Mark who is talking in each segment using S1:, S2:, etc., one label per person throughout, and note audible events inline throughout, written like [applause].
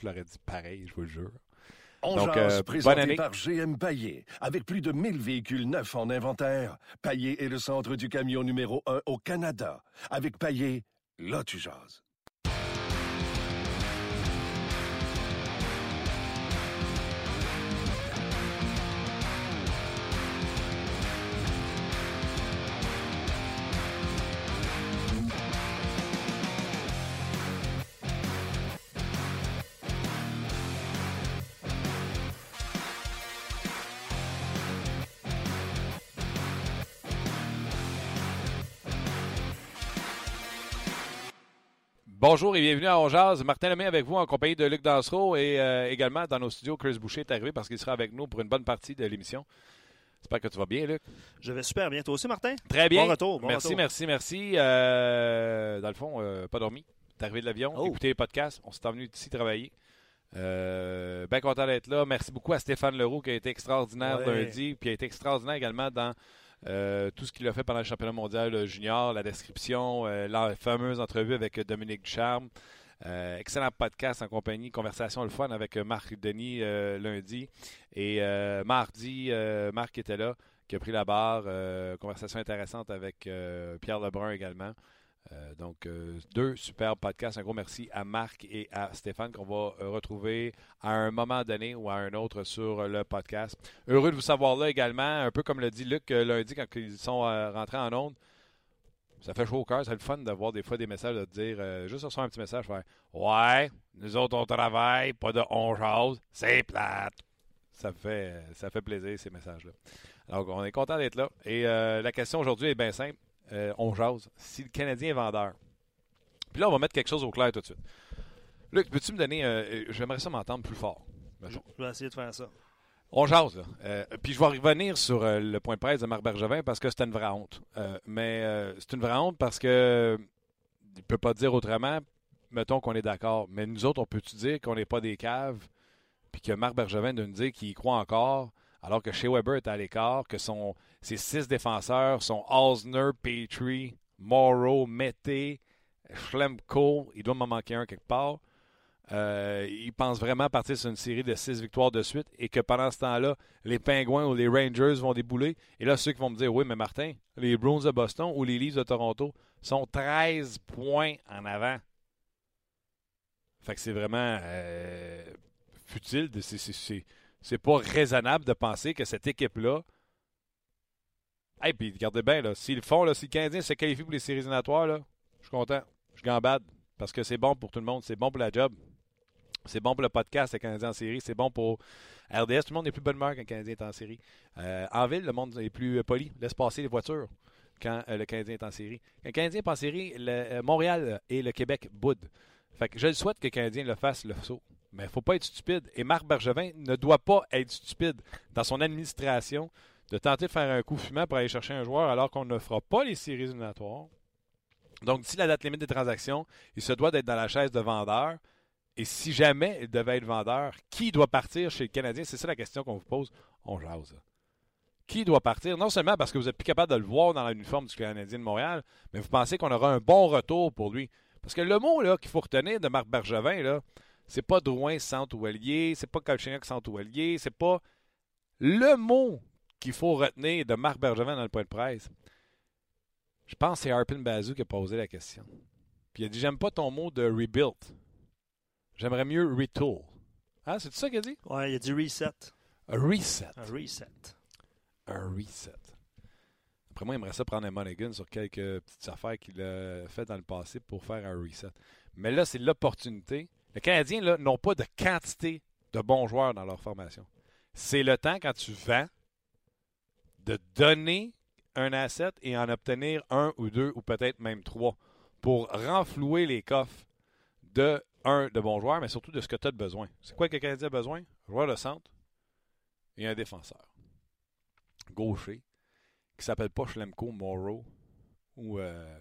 S1: je l'aurais dit pareil, je vous le jure.
S2: On
S1: Donc, euh,
S2: présenté
S1: bonne année.
S2: par GM Paillé. Avec plus de 1000 véhicules neufs en inventaire, Paillé est le centre du camion numéro 1 au Canada. Avec Paillé, là tu jases.
S1: Bonjour et bienvenue à Onjaz. Martin Lemay avec vous en compagnie de Luc Dansereau et euh, également dans nos studios, Chris Boucher est arrivé parce qu'il sera avec nous pour une bonne partie de l'émission. J'espère que tu vas bien, Luc.
S3: Je vais super bien. Toi aussi, Martin?
S1: Très bien.
S3: Bon retour. bon
S1: merci,
S3: retour.
S1: merci, merci. Euh, dans le fond, euh, pas dormi. T'es arrivé de l'avion,
S3: Oh.
S1: écouté les podcasts. On s'est envenu ici travailler. Euh, bien content d'être là. Merci beaucoup à Stéphane Leroux qui a été extraordinaire
S3: Ouais.
S1: lundi, puis a été extraordinaire également dans euh, tout ce qu'il a fait pendant le championnat mondial euh, junior, la description, euh, la fameuse entrevue avec Dominique Ducharme. Excellent podcast en compagnie, conversation le fun avec Marc Denis lundi. Et mardi, Marc était là, qui a pris la barre. conversation intéressante avec Pierre Lebrun également. Euh, donc, euh, deux superbes podcasts. Un gros merci à Marc et à Stéphane qu'on va euh, retrouver à un moment donné ou à un autre sur le podcast. Heureux de vous savoir là également, un peu comme le dit Luc lundi quand ils sont rentrés en onde. Ça fait chaud au cœur, c'est le fun d'avoir des fois des messages de dire, juste recevoir un petit message, faire Ouais, nous autres on travaille, pas de on c'est plate. Ça fait, ça fait plaisir ces messages-là. Alors on est content d'être là. Et la question aujourd'hui est bien simple. Euh, on jase. Si le Canadien est vendeur. Puis là, on va mettre quelque chose au clair tout de suite. Luc, peux-tu me donner. euh, euh, J'aimerais ça m'entendre plus fort. mettons.
S3: Je vais essayer de faire ça.
S1: On jase, là. Euh, puis je vais revenir sur euh, le point de presse de Marc Bergevin parce que c'était une vraie honte. Euh, mais c'est une vraie honte parce que il peut pas dire autrement. Mettons qu'on est d'accord. Mais nous autres, on peut-tu dire qu'on n'est pas des caves puis que Marc Bergevin de nous dire qu'il y croit encore? Alors que Shea Weber est à l'écart, que ses six défenseurs sont Osner, Petrie, Morrow, Mété, Schlemko, il doit m'en manquer un quelque part. Euh, il pense vraiment partir sur une série de six victoires de suite et que pendant ce temps-là, les Pingouins ou les Rangers vont débouler. Et là, ceux qui vont me dire, oui, mais Martin, les Bruins de Boston ou les Leafs de Toronto sont 13 points en avant. Fait que c'est vraiment euh, futile. c'est- c'est- pas raisonnable de penser que cette équipe-là. Et puis regardez bien, là, s'ils le font, là, si le Canadien se qualifie pour les séries éliminatoires, là, je suis content. Je gambade. Parce que c'est bon pour tout le monde. C'est bon pour la job. C'est bon pour le podcast, le Canadien en série. C'est bon pour RDS. Tout le monde est plus bonne humeur quand le Canadien est en série. Euh, en ville, le monde est plus euh, poli. Laisse passer les voitures quand euh, le Canadien est en série. Quand le Canadien est en série, Montréal et le Québec boudent. Fait je le souhaite que le Canadien le fasse, le saut. Mais il ne faut pas être stupide. Et Marc Bergevin ne doit pas être stupide dans son administration de tenter de faire un coup fumant pour aller chercher un joueur alors qu'on ne fera pas les séries éliminatoires. Donc, d'ici la date limite des transactions, il se doit d'être dans la chaise de vendeur. Et si jamais il devait être vendeur, qui doit partir chez le Canadien? C'est ça la question qu'on vous pose. On jase. Qui doit partir? Non seulement parce que vous êtes plus capable de le voir dans l'uniforme du Canadien de Montréal, mais vous pensez qu'on aura un bon retour pour lui. Parce que le mot qu'il faut retenir de Marc Bergevin, là, c'est pas Drouin centre ou allié, c'est pas Galchenyuk centre ou allié, c'est pas le mot qu'il faut retenir de Marc Bergevin dans le point de presse. Je pense que c'est Harpin Bazou qui a posé la question. Puis il a dit J'aime pas ton mot de rebuild. J'aimerais mieux retool. Hein, c'est ça qu'il a dit?
S3: Ouais, il a dit reset.
S1: Un reset.
S3: Un reset.
S1: Un reset. Après moi, il aimerait ça prendre un Monaghan sur quelques petites affaires qu'il a fait dans le passé pour faire un reset. Mais là, c'est l'opportunité. Les Canadiens n'ont pas de quantité de bons joueurs dans leur formation. C'est le temps, quand tu vends, de donner un asset et en obtenir un ou deux ou peut-être même trois pour renflouer les coffres de un de bons joueurs, mais surtout de ce que tu as de besoin. C'est quoi que le Canadien a besoin? Joueur de centre et un défenseur. Gaucher, qui s'appelle pas Schlemko, Morrow ou euh,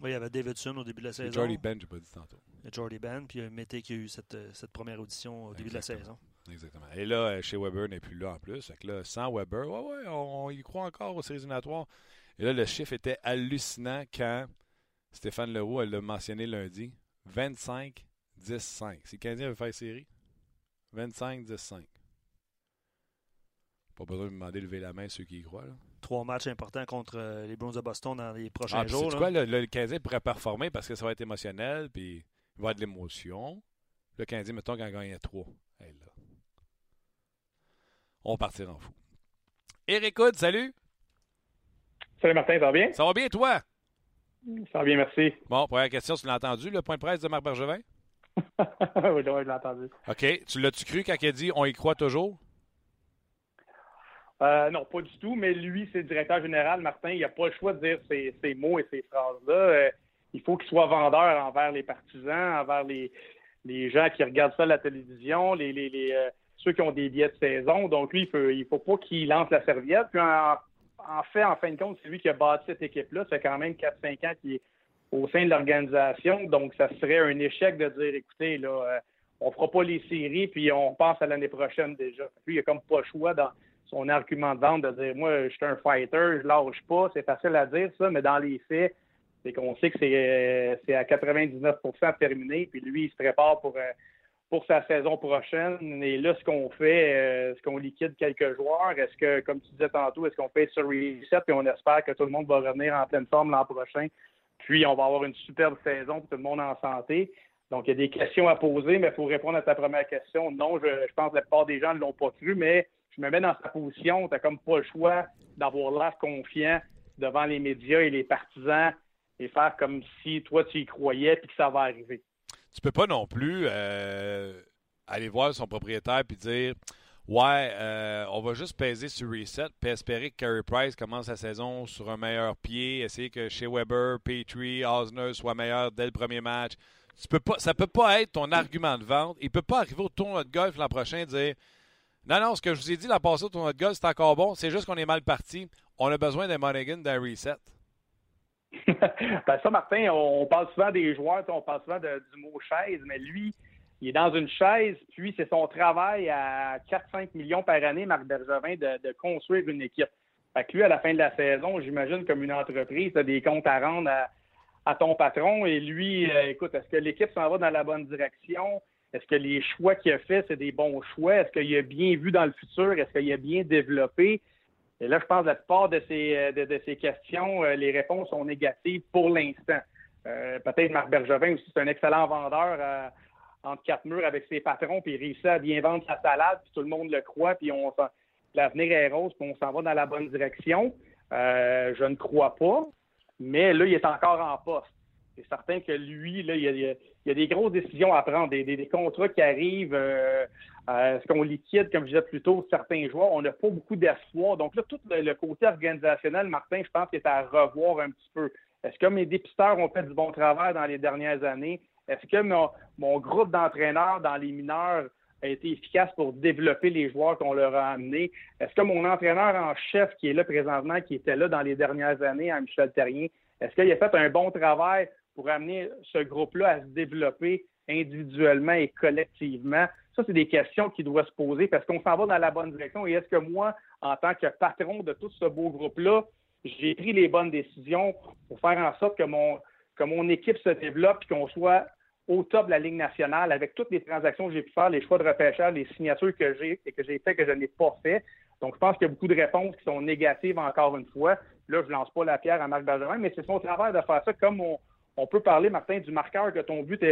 S3: Oui, il y avait Davidson au début de la saison.
S1: Jordy Ben, j'ai pas dit tantôt.
S3: Jordy Ben, puis il y a Mété qui a eu cette, euh, cette première audition au début de la saison.
S1: Exactement. Et là, euh, chez Weber n'est plus là en plus. Fait que là, sans Weber, ouais, ouais, on, on y croit encore aux séries éliminatoires. Et là, le chiffre était hallucinant quand Stéphane Leroux elle l'a mentionné lundi. 25, 10-5. Si le Canadien veut faire série, 25-10-5. Pas besoin de me demander de lever la main ceux qui y croient. Là.
S3: Trois matchs importants contre euh, les Bruins de Boston dans les prochains
S1: Ah,
S3: jours. là.
S1: quoi, le, le Canadien pourrait performer parce que ça va être émotionnel, puis il va y avoir de l'émotion. Le Canadien, mettons, quand à 3. Hey, là. On va partir en fou. Eric Hood, salut!
S4: Salut Martin, ça va bien?
S1: Ça va bien, toi?
S4: Ça va bien, merci.
S1: Bon, première question, tu l'as entendu, le point de presse de Marc Bergevin? [laughs]
S4: oui, oui, je l'ai entendu.
S1: OK. Tu l'as-tu cru quand il a dit on y croit toujours?
S4: Euh, non, pas du tout, mais lui, c'est le directeur général, Martin, il n'a pas le choix de dire ces, ces mots et ces phrases-là. Il faut qu'il soit vendeur envers les partisans, envers les, les gens qui regardent ça à la télévision, les, les, les, euh, ceux qui ont des billets de saison. Donc, lui, il ne faut pas qu'il lance la serviette. Puis, en, en fait, en fin de compte, c'est lui qui a bâti cette équipe-là. Ça fait quand même 4-5 ans qu'il est au sein de l'organisation. Donc, ça serait un échec de dire, écoutez, là, euh, on fera pas les séries, puis on pense à l'année prochaine déjà. Lui, il n'a comme pas le choix dans son argument de vente de dire, moi, je suis un fighter, je lâche pas. C'est facile à dire, ça, mais dans les faits, c'est qu'on sait que c'est, euh, à 99% terminé, puis lui, il se prépare pour, euh, pour sa saison prochaine. Et là, ce qu'on fait, euh, est-ce qu'on liquide quelques joueurs? Est-ce que, comme tu disais tantôt, est-ce qu'on fait sur reset et on espère que tout le monde va revenir en pleine forme l'an prochain? Puis on va avoir une superbe saison pour tout le monde en santé. Donc, il y a des questions à poser, mais pour répondre à ta première question, non, je, je pense que la plupart des gens ne l'ont pas cru, mais je me mets dans sa position. Tu n'as comme pas le choix d'avoir l'air confiant devant les médias et les partisans et faire comme si toi, tu y croyais puis que ça va arriver.
S1: Tu peux pas non plus euh, aller voir son propriétaire puis dire Ouais, euh, on va juste peser sur reset puis espérer que Carey Price commence la saison sur un meilleur pied, essayer que chez Weber, Petrie, Osner soient meilleurs dès le premier match. Tu peux pas, ça peut pas être ton argument de vente. Il peut pas arriver au tournoi de golf l'an prochain et dire Non, non, ce que je vous ai dit l'an passé au tournoi de golf, c'est encore bon, c'est juste qu'on est mal parti. On a besoin d'un Monaghan d'un reset. [laughs]
S4: ben ça, Martin, on parle souvent des joueurs, on parle souvent du mot chaise, mais lui, il est dans une chaise, puis c'est son travail à 4-5 millions par année, Marc Bergevin, de, construire une équipe. Fait que lui, à la fin de la saison, j'imagine comme une entreprise, tu as des comptes à rendre à, à ton patron. Et lui, euh, écoute, est-ce que l'équipe s'en va dans la bonne direction? Est-ce que les choix qu'il a fait, c'est des bons choix? Est-ce qu'il a bien vu dans le futur? Est-ce qu'il a bien développé? Et là, je pense que la plupart de ces, de, de ces questions, euh, les réponses sont négatives pour l'instant. Euh, peut-être Marc Bergevin aussi, c'est un excellent vendeur euh, entre quatre murs avec ses patrons, puis il réussit à bien vendre sa salade, puis tout le monde le croit, puis on l'avenir est rose, puis on s'en va dans la bonne direction. Euh, je ne crois pas, mais là, il est encore en poste. C'est certain que lui, là, il a, il y a des grosses décisions à prendre, des, des, des contrats qui arrivent. Euh, euh, Est-ce qu'on liquide, comme je disais plus tôt, certains joueurs? On n'a pas beaucoup d'espoir. Donc là, tout le, le, côté organisationnel, Martin, je pense qu'il est à revoir un petit peu. Est-ce que mes dépisteurs ont fait du bon travail dans les dernières années? Est-ce que mon, mon groupe d'entraîneurs dans les mineurs a été efficace pour développer les joueurs qu'on leur a amenés? Est-ce que mon entraîneur en chef qui est là présentement, qui était là dans les dernières années, à Michel Terrien, est-ce qu'il a fait un bon travail pour amener ce groupe-là à se développer individuellement et collectivement? Ça, c'est des questions qui doivent se poser parce qu'on s'en va dans la bonne direction. Et est-ce que moi, en tant que patron de tout ce beau groupe-là, j'ai pris les bonnes décisions pour faire en sorte que mon, que mon équipe se développe et qu'on soit au top de la Ligue nationale avec toutes les transactions que j'ai pu faire, les choix de repêchage, les signatures que j'ai et que j'ai fait que je n'ai pas fait. Donc, je pense qu'il y a beaucoup de réponses qui sont négatives encore une fois. Là, je ne lance pas la pierre à Marc Bergerin, mais c'est son travail de faire ça comme on, on peut parler, Martin, du marqueur que ton but,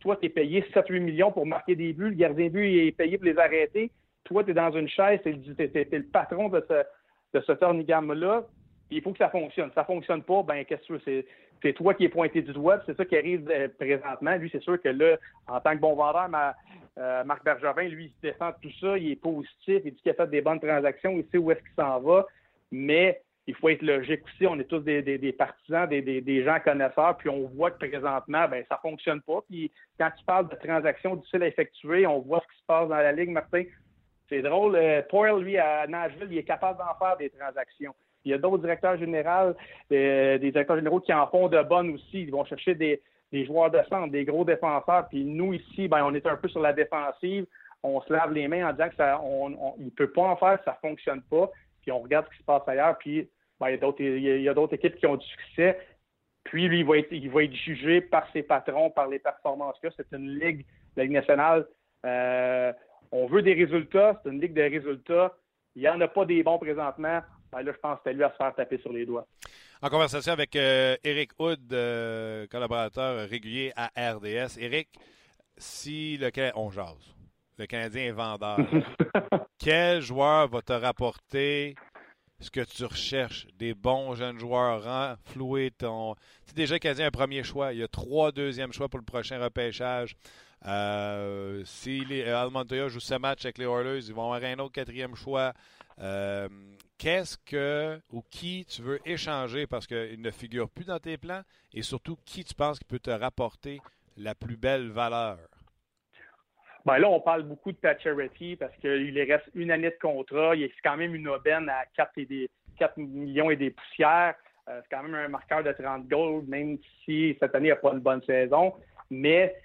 S4: toi, tu es payé 7-8 millions pour marquer des buts, le gardien de but est payé pour les arrêter. Toi, tu es dans une chaise, tu es, le patron de ce, de ce tornigame-là. Il faut que ça fonctionne. Ça ne fonctionne pas, ben qu'est-ce que c'est? C'est toi qui es pointé du doigt, c'est ça qui arrive euh, présentement. Lui, c'est sûr que là, en tant que bon vendeur, euh, Marc Bergevin, lui, il défend tout ça, il est positif, il dit qu'il a fait des bonnes transactions, il sait où est-ce qu'il s'en va, mais il faut être logique aussi. On est tous des, partisans, des, gens connaisseurs, puis on voit que présentement, ben ça fonctionne pas. Puis quand tu parles de transactions difficiles à effectuer, on voit ce qui se passe dans la Ligue, Martin. C'est drôle. Euh, Poyle, lui, à Nashville, il est capable d'en faire des transactions. Il y a d'autres directeurs généraux, euh, des directeurs généraux qui en font de bonnes aussi. Ils vont chercher des, joueurs de centre, des gros défenseurs. Puis nous, ici, ben, on est un peu sur la défensive. On se lave les mains en disant que ça, peut pas en faire, ça ne fonctionne pas. Puis on regarde ce qui se passe ailleurs. Puis ben, il y a d'autres équipes qui ont du succès. Puis lui, il va être, il va être jugé par ses patrons, par les performances que c'est une ligue, la Ligue nationale. Euh, on veut des résultats, c'est une ligue de résultats. Il n'y en a pas des bons présentement. Ben là, je pense que c'est lui à se faire taper sur les doigts.
S1: En conversation avec euh, Eric Hood, euh, collaborateur régulier à RDS. Eric, si le on jase, le Canadien est vendeur, [laughs] quel joueur va te rapporter ce que tu recherches, des bons jeunes joueurs, renflouer ton. Tu déjà, a un premier choix. Il y a trois deuxièmes choix pour le prochain repêchage. Euh, si les, euh, joue ce match avec les Oilers, ils vont avoir un autre quatrième choix. Euh, qu'est-ce que ou qui tu veux échanger? Parce qu'il ne figure plus dans tes plans et surtout qui tu penses qui peut te rapporter la plus belle valeur?
S4: Ben là, on parle beaucoup de Pacioretty parce qu'il reste une année de contrat. Il est quand même une aubaine à 4, et des, 4 millions et des poussières. Euh, c'est quand même un marqueur de 30 goals, même si cette année, il n'a pas une bonne saison. Mais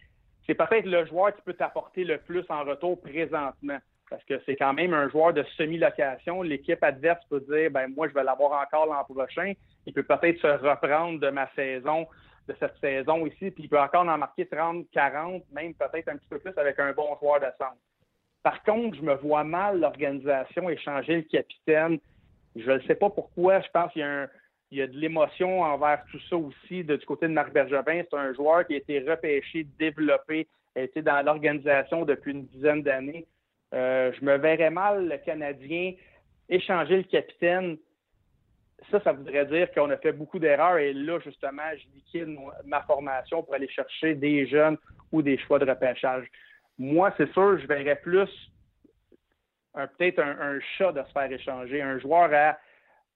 S4: c'est peut-être le joueur qui peut t'apporter le plus en retour présentement. Parce que c'est quand même un joueur de semi-location. L'équipe adverse peut dire ben moi, je vais l'avoir encore l'an prochain. Il peut peut-être se reprendre de ma saison cette saison ici, puis il peut encore en marquer 30, 40, même peut-être un petit peu plus avec un bon joueur de centre. Par contre, je me vois mal l'organisation échanger le capitaine. Je ne sais pas pourquoi. Je pense qu'il y a, de l'émotion envers tout ça aussi du côté de Marc Bergevin. C'est un joueur qui a été repêché, développé, a été dans l'organisation depuis une dizaine d'années. Euh, je me verrais mal le Canadien échanger le capitaine ça, ça voudrait dire qu'on a fait beaucoup d'erreurs et là, justement, je liquide ma formation pour aller chercher des jeunes ou des choix de repêchage. Moi, c'est sûr, je verrais plus peut-être un, chat de se faire échanger, un joueur à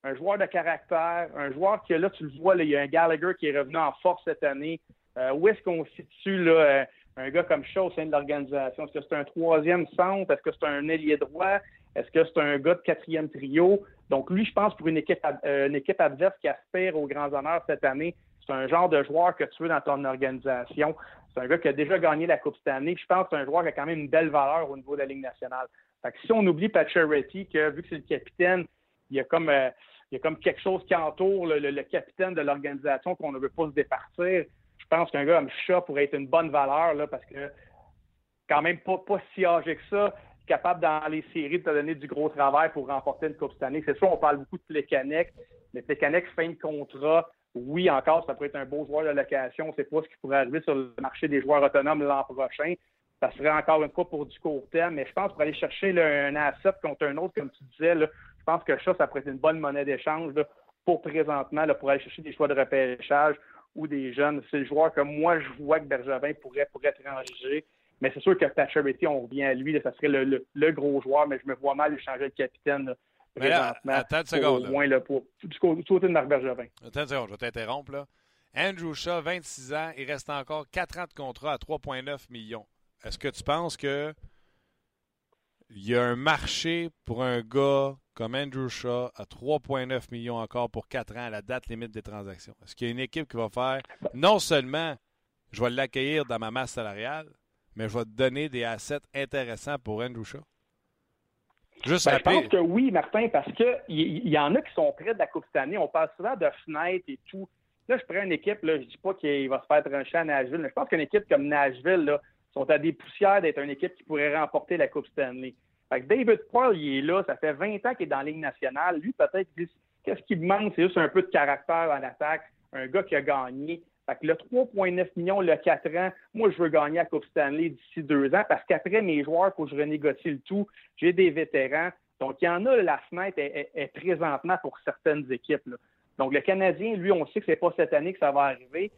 S4: un joueur de caractère, un joueur qui, là, tu le vois, il y a un Gallagher qui est revenu en force cette année. Euh, où est-ce qu'on situe là, euh, un gars comme Shaw au sein de l'organisation? Est-ce que c'est un troisième centre? Est-ce que c'est un ailier droit? Est-ce que c'est un gars de quatrième trio? Donc, lui, je pense, pour une équipe, euh, une équipe adverse qui aspire aux grands honneurs cette année, c'est un genre de joueur que tu veux dans ton organisation. C'est un gars qui a déjà gagné la Coupe cette année. Je pense que c'est un joueur qui a quand même une belle valeur au niveau de la Ligue nationale. Fait que si on oublie Pacioretty, que vu que c'est le capitaine, il y a comme, euh, quelque chose qui entoure le, capitaine de l'organisation qu'on ne veut pas se départir. Je pense qu'un gars comme Chat pourrait être une bonne valeur là, parce que quand même pas si âgé que ça capable dans les séries de te donner du gros travail pour remporter une Coupe cette année. C'est sûr, on parle beaucoup de Plekanec, mais Plekanec, fin de contrat, oui, encore, ça pourrait être un beau joueur de location. C'est pas ce qui pourrait arriver sur le marché des joueurs autonomes l'an prochain. Ça serait encore une fois pour du court terme, mais je pense pour aller chercher un asset contre un autre, comme tu disais, je pense que ça, ça pourrait être une bonne monnaie d'échange pour présentement, pour aller chercher des choix de repêchage ou des jeunes. C'est le joueur que moi, je vois que Bergevin pourrait, pourrait étranger mais c'est sûr que Pacioretty, on revient à lui, ça serait le, gros joueur, mais je me vois mal changer de capitaine présentement.
S1: attends une seconde.
S4: Au moins, là, pour, du, côté de Marc Bergevin.
S1: Attends une seconde, je vais t'interrompre. Là. Andrew Shaw, 26 ans, il reste encore 4 ans de contrat à 3,9 millions. Est-ce que tu penses que il y a un marché pour un gars comme Andrew Shaw à 3,9 millions encore pour 4 ans à la date limite des transactions? Est-ce qu'il y a une équipe qui va faire non seulement je vais l'accueillir dans ma masse salariale, mais je vais te donner des assets intéressants pour Andrew Shaw.
S4: Juste ben, je pense que oui, Martin, parce qu'il y, y, en a qui sont près de la Coupe cette année. On parle souvent de fenêtres et tout. Là, je prends une équipe, là, je dis pas qu'il va se faire trancher à Nashville, mais je pense qu'une équipe comme Nashville là, sont à des poussières d'être une équipe qui pourrait remporter la Coupe Stanley. Fait que David Paul, il est là, ça fait 20 ans qu'il est dans la Ligue nationale. Lui, peut-être, qu'est-ce qui me manque? C'est juste un peu de caractère en attaque, un gars qui a gagné. Fait que le 3,9 millions, le 4 ans, moi, je veux gagner à Coupe Stanley d'ici deux ans parce qu'après mes joueurs, il faut que je renégocie le tout. J'ai des vétérans. Donc, il y en a, la fenêtre est, présentement pour certaines équipes. Donc, le Canadien, lui, on sait que c'est pas cette année que ça va arriver.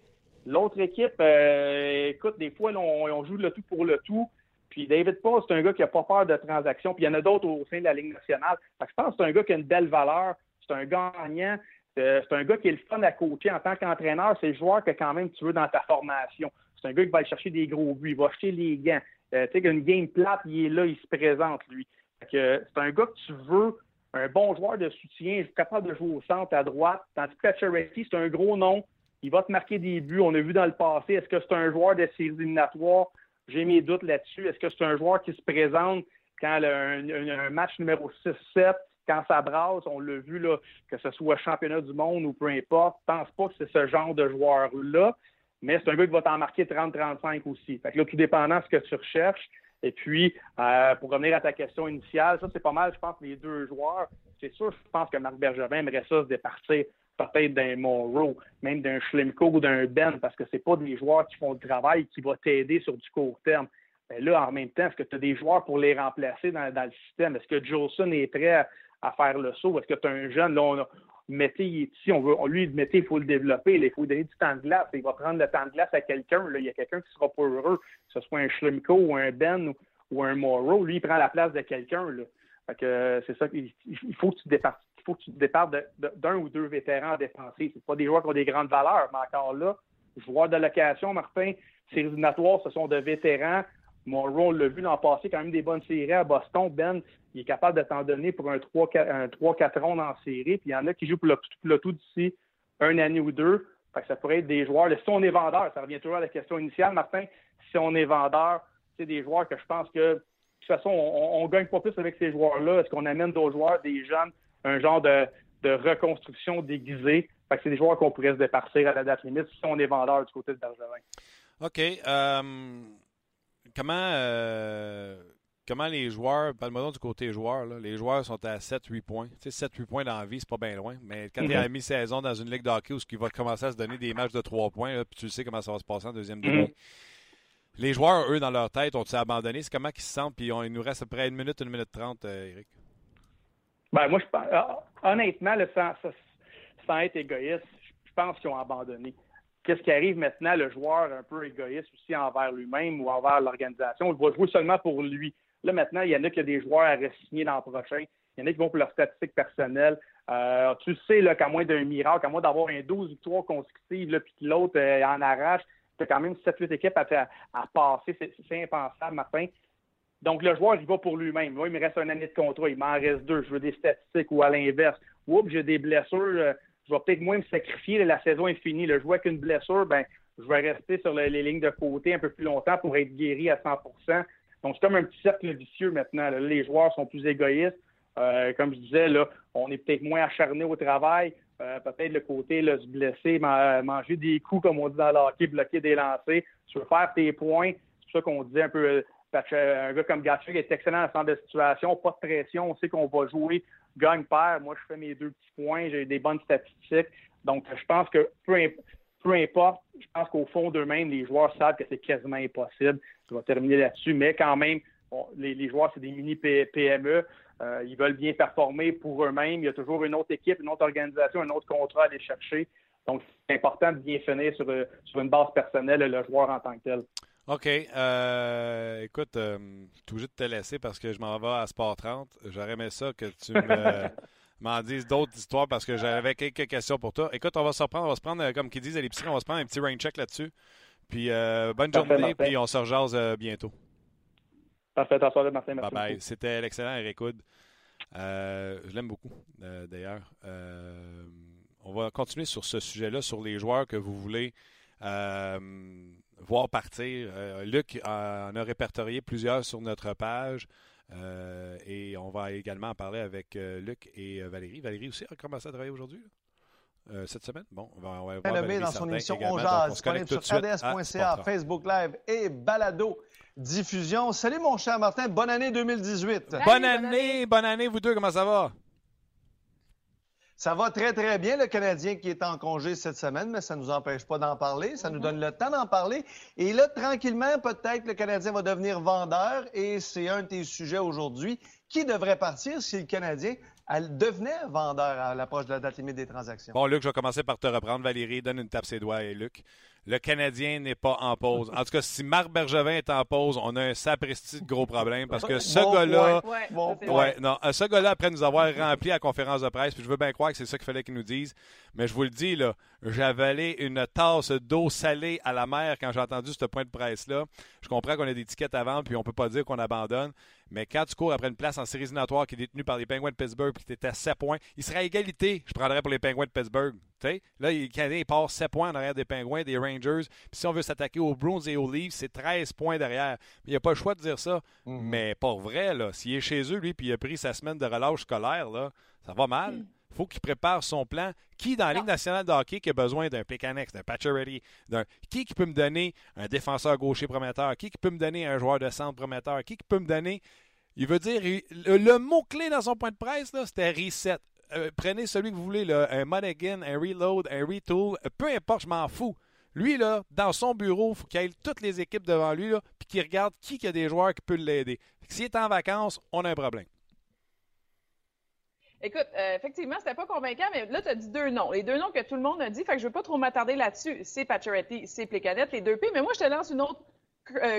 S4: L'autre équipe, euh, écoute, des fois, on, joue le tout pour le tout. Puis David Paul, c'est un gars qui n'a pas peur de transactions. Puis il y en a d'autres au sein de la Ligue nationale. Je pense que c'est un gars qui a une belle valeur. C'est un gagnant. Euh, c'est un gars qui est le fun à coacher en tant qu'entraîneur. C'est le joueur que quand même tu veux dans ta formation. C'est un gars qui va aller chercher des gros buts, il va acheter les gants. Euh, tu sais, une game plate, il est là, il se présente, lui. c'est un gars que tu veux, un bon joueur de soutien, capable de jouer au centre, à droite. Tandis que Pacioretty, c'est un gros nom. Il va te marquer des buts. On a vu dans le passé, est-ce que c'est un joueur de séries éliminatoires? J'ai mes doutes là-dessus. Est-ce que c'est un joueur qui se présente quand un match numéro 6-7 quand ça brasse, on l'a vu, là, que ce soit championnat du monde ou peu importe, pense pas que c'est ce genre de joueur-là, mais c'est un gars qui va t'en marquer 30-35 aussi. Là, tout dépendant de ce que tu recherches. Et puis, euh, pour revenir à ta question initiale, ça, c'est pas mal, je pense, les deux joueurs. C'est sûr, je pense que Marc Bergevin aimerait ça se départir peut-être d'un Monroe, même d'un Schlemko ou d'un Ben, parce que c'est pas des joueurs qui font le travail qui vont t'aider sur du court terme. Mais là, en même temps, est-ce que tu as des joueurs pour les remplacer dans, le système? Est-ce que Jolson est prêt à, faire le saut? Est-ce que tu as un jeune? Là, on a, il ici, on veut, lui, Mété, il faut le développer, il faut donner du temps de glace. Il va prendre le temps de glace à quelqu'un. Il y a quelqu'un qui sera pas heureux, que ce soit un Schlemko ou un Ben ou, un Morrow. Lui, il prend la place de quelqu'un. que c'est ça, il, faut que tu départes faut que tu te départes d'un ou deux vétérans à dépenser. Ce pas des joueurs qui ont des grandes valeurs, mais encore là, joueurs de location, Martin, éliminatoires, ce sont de vétérans. Monroe, on l'a vu l'an passé, quand même des bonnes séries à Boston. Ben, il est capable de t'en donner pour un 3-4 rondes en série. Puis il y en a qui jouent pour le, tout d'ici un année ou deux. ça pourrait être des joueurs. Si on est vendeur, ça revient toujours à la question initiale, Martin. Si on est vendeur, c'est des joueurs que je pense que de toute façon, on ne gagne pas plus avec ces joueurs-là. Est-ce qu'on amène d'autres joueurs, des jeunes un genre de, reconstruction déguisée? c'est des joueurs qu'on pourrait se départir à la date limite si on est vendeur du côté de Bergevin.
S1: OK. Euh, comment, euh, comment les joueurs, parle-moi du côté joueur, les joueurs sont à 7-8 points. 7-8 points dans la vie, c'est pas bien loin. Mais quand tu es à mi-saison dans une ligue d'hockey où il va commencer à se donner des matchs de 3 points, puis tu sais comment ça va se passer en deuxième demi. Mhm. Les joueurs, eux, dans leur tête, ont-ils abandonné? C'est comment ils se sentent? Puis il nous reste à peu près une minute, une minute trente, euh, Eric.
S4: Ben, moi, je pense, ah, honnêtement, sans, être égoïste, je pense qu'ils ont abandonné. Qu'est-ce qui arrive maintenant, le joueur un peu égoïste aussi envers lui-même ou envers l'organisation? Il va jouer seulement pour lui. Là, maintenant, il y en a qui ont des joueurs à re-signer l'an prochain. Il y en a qui vont pour leurs statistiques personnelles. Euh, tu sais qu'à moins d'un miracle, à moins d'avoir un 12 victoires consécutives, puis que l'autre euh, en arrache, tu as quand même 7-8 équipes à, passer. C'est impensable, Martin. Donc, le joueur, il va pour lui-même. Moi, il me reste un année de contrat, il m'en reste deux. Je veux des statistiques ou à l'inverse. Oups, j'ai des blessures. Euh, je vais peut-être moins me sacrifier. La saison est finie. Le joueur avec une blessure, ben, je vais rester sur les, lignes de côté un peu plus longtemps pour être guéri à 100% Donc, c'est comme un petit cercle vicieux maintenant. Les joueurs sont plus égoïstes. Euh, comme je disais, là, on est peut-être moins acharné au travail. Euh, peut-être le côté là, se blesser, manger des coups, comme on dit dans le hockey, bloquer des lancers. Tu veux faire tes points. C'est pour ça qu'on disait un peu un gars comme Gatchuk est excellent en centre de situation, pas de pression, on sait qu'on va jouer gagne-perd. Moi, je fais mes deux petits points, j'ai des bonnes statistiques. Donc, je pense que peu, importe, je pense qu'au fond d'eux-mêmes, les joueurs savent que c'est quasiment impossible. Je vais terminer là-dessus, mais quand même, les, joueurs, c'est des mini PME. Euh, ils veulent bien performer pour eux-mêmes. Il y a toujours une autre équipe, une autre organisation, un autre contrat à aller chercher. Donc, c'est important de bien finir sur, sur une base personnelle le joueur en tant que tel.
S1: OK. Euh, écoute, euh, je suis obligé de te laisser parce que je m'en vais à Sport 30. J'aurais aimé ça que tu [laughs] m'en dises d'autres histoires parce que j'avais quelques questions pour toi. Écoute, on va se reprendre, on va se prendre, euh, comme qu'ils disent à l'épicerie, on va se prendre un petit rain check là-dessus. Puis bonne journée, puis on se rejase bientôt.
S4: Parfait, à soirée, Martin.
S1: Merci bye bye. C'était l'excellent Eric Hood. je l'aime beaucoup, d'ailleurs. on va continuer sur ce sujet-là, sur les joueurs que vous voulez voir partir. Euh, Luc en a répertorié plusieurs sur notre page. Euh, et on va également en parler avec euh, Luc et Valérie. Valérie aussi a commencé à travailler aujourd'hui, cette semaine? Bon, on va, on va voir
S5: dans son émission On Jazz, disponible sur rds.ca, Facebook Live et Balado Diffusion. Salut mon cher Martin, bonne année 2018.
S1: bonne année, bonne année vous deux, comment ça va?
S5: Ça va très, très bien, le Canadien qui est en congé cette semaine, mais ça ne nous empêche pas d'en parler. Ça nous donne le temps d'en parler. Et là, tranquillement, peut-être le Canadien va devenir vendeur et c'est un de tes sujets aujourd'hui. Qui devrait partir si le Canadien devenait vendeur à l'approche de la date limite des transactions?
S1: Bon, Luc, je vais commencer par te reprendre. Valérie, donne une tape ses doigts et Luc le Canadien n'est pas en pause. En tout cas, si Marc Bergevin est en pause, on a un sapristi de gros problème parce que ce gars-là, ouais, non, ce gars-là, après nous avoir rempli la conférence de presse, puis je veux bien croire que c'est ça qu'il fallait qu'il nous dise, mais je vous le dis, là, j'avalais une tasse d'eau salée à la mer quand j'ai entendu ce point de presse-là. Je comprends qu'on a des tickets à vendre, puis on peut pas dire qu'on abandonne, mais quand tu cours après une place en série éliminatoire qui est détenue par les Penguins de Pittsburgh, puis tu es à 7 points, il serait à égalité, je prendrais pour les Penguins de Pittsburgh. T'sais, là, le Canadien il part 7 points en arrière des Pingouins, des Rangers. Puis si on veut s'attaquer aux Bruins et aux Leafs, c'est 13 points derrière. Il n'y a pas le choix de dire ça.
S5: Mhm.
S1: Mais pas vrai, là. S'il est chez eux, lui, puis il a pris sa semaine de relâche scolaire, là, ça va mal. faut qu'il prépare son plan. Qui dans la Ligue nationale de hockey qui a besoin d'un Pekanex, d'un Pacioretty, d'un qui qui peut me donner un défenseur gaucher prometteur, qui qui peut me donner un joueur de centre prometteur, qui qui peut me donner il veut dire le, le mot-clé dans son point de presse, là, c'était reset. Euh, prenez celui que vous voulez, là, un Mulligan, un reload, un retool, euh, peu importe, je m'en fous. Lui, là, dans son bureau, il faut qu'il ait toutes les équipes devant lui, puis qu'il regarde qui a des joueurs qui peuvent l'aider. S'il est en vacances, on a un problème.
S6: Écoute, euh, effectivement, c'était pas convaincant, mais là, tu as dit deux noms. Les deux noms que tout le monde a dit, fait que je veux pas trop m'attarder là-dessus. C'est Pacioretty, c'est Plekanec, les deux P. Mais moi, je te lance une autre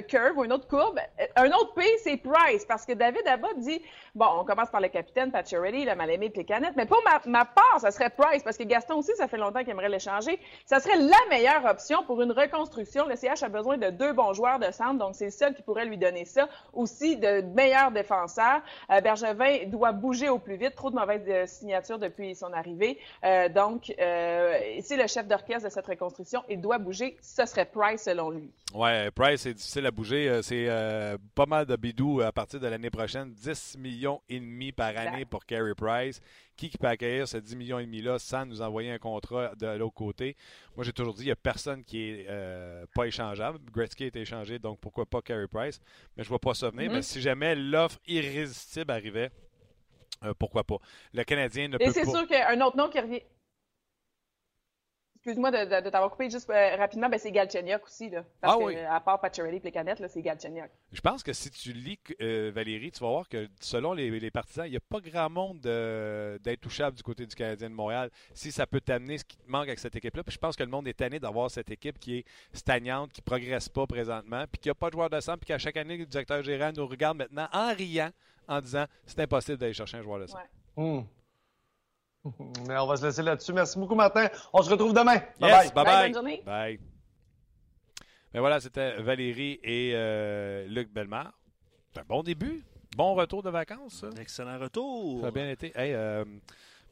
S6: curve ou une autre courbe. Euh, Un autre P, c'est Price, parce que David Abbott dit, bon, on commence par le capitaine Pacioretty, le mal-aimé Plekanec, mais pour ma, part, ça serait Price, parce que Gaston aussi, ça fait longtemps qu'il aimerait l'échanger. Ça serait la meilleure option pour une reconstruction. Le CH a besoin de deux bons joueurs de centre, donc c'est le seul qui pourrait lui donner ça. Aussi, de meilleurs défenseurs. Euh, Bergevin doit bouger au plus vite. Trop de mauvaises euh, signatures depuis son arrivée. Euh, donc, euh, c'est le chef d'orchestre de cette reconstruction. Il doit bouger. Ce serait Price, selon lui.
S1: Ouais, Price, c'est difficile à bouger. Euh, C'est euh, pas mal de bidou à partir de l'année prochaine. 10 millions et demi par année pour Carey Price. Qui, qui peut accueillir ces 10 millions et demi-là sans nous envoyer un contrat de l'autre côté? Moi, j'ai toujours dit, il n'y a personne qui est euh, pas échangeable. Gretzky est échangé, donc pourquoi pas Carey Price? Mais je vois pas ça venir.
S6: Mhm.
S1: Mais si jamais l'offre irrésistible arrivait, euh, pourquoi pas? Le Canadien ne
S6: Et
S1: peut
S6: c'est
S1: pas...
S6: sûr qu'un autre nom qui revient. Excuse-moi de, de- de t'avoir coupé juste euh, rapidement, ben c'est Galchenyuk aussi. Là, parce
S1: Ah
S6: que,
S1: oui.
S6: euh, à part Pacioretty et là, c'est Galchenyuk.
S1: Je pense que si tu lis euh, Valérie, tu vas voir que selon les, les partisans, il n'y a pas grand monde de- d'intouchable du côté du Canadien de Montréal. Si ça peut t'amener ce qui te manque avec cette équipe-là. Puis je pense que le monde est tanné d'avoir cette équipe qui est stagnante, qui ne progresse pas présentement, puis qui n'a pas de joueur de centre, puis qu'à chaque année, le directeur général nous regarde maintenant en riant, en disant c'est impossible d'aller chercher un joueur de centre.
S6: Ouais.
S5: Hmm. [laughs] Mais on va se laisser là-dessus. Merci beaucoup, Martin. On se retrouve demain. Bye
S1: Yes,
S5: bye.
S1: bye
S6: Bye,
S1: bye.
S6: bonne journée.
S1: Bye. Ben voilà, c'était Valérie et euh, Luc Bellemare. C'est un bon début. Bon retour de vacances, ça.
S3: Excellent retour.
S1: Ça a bien été. Hey, euh,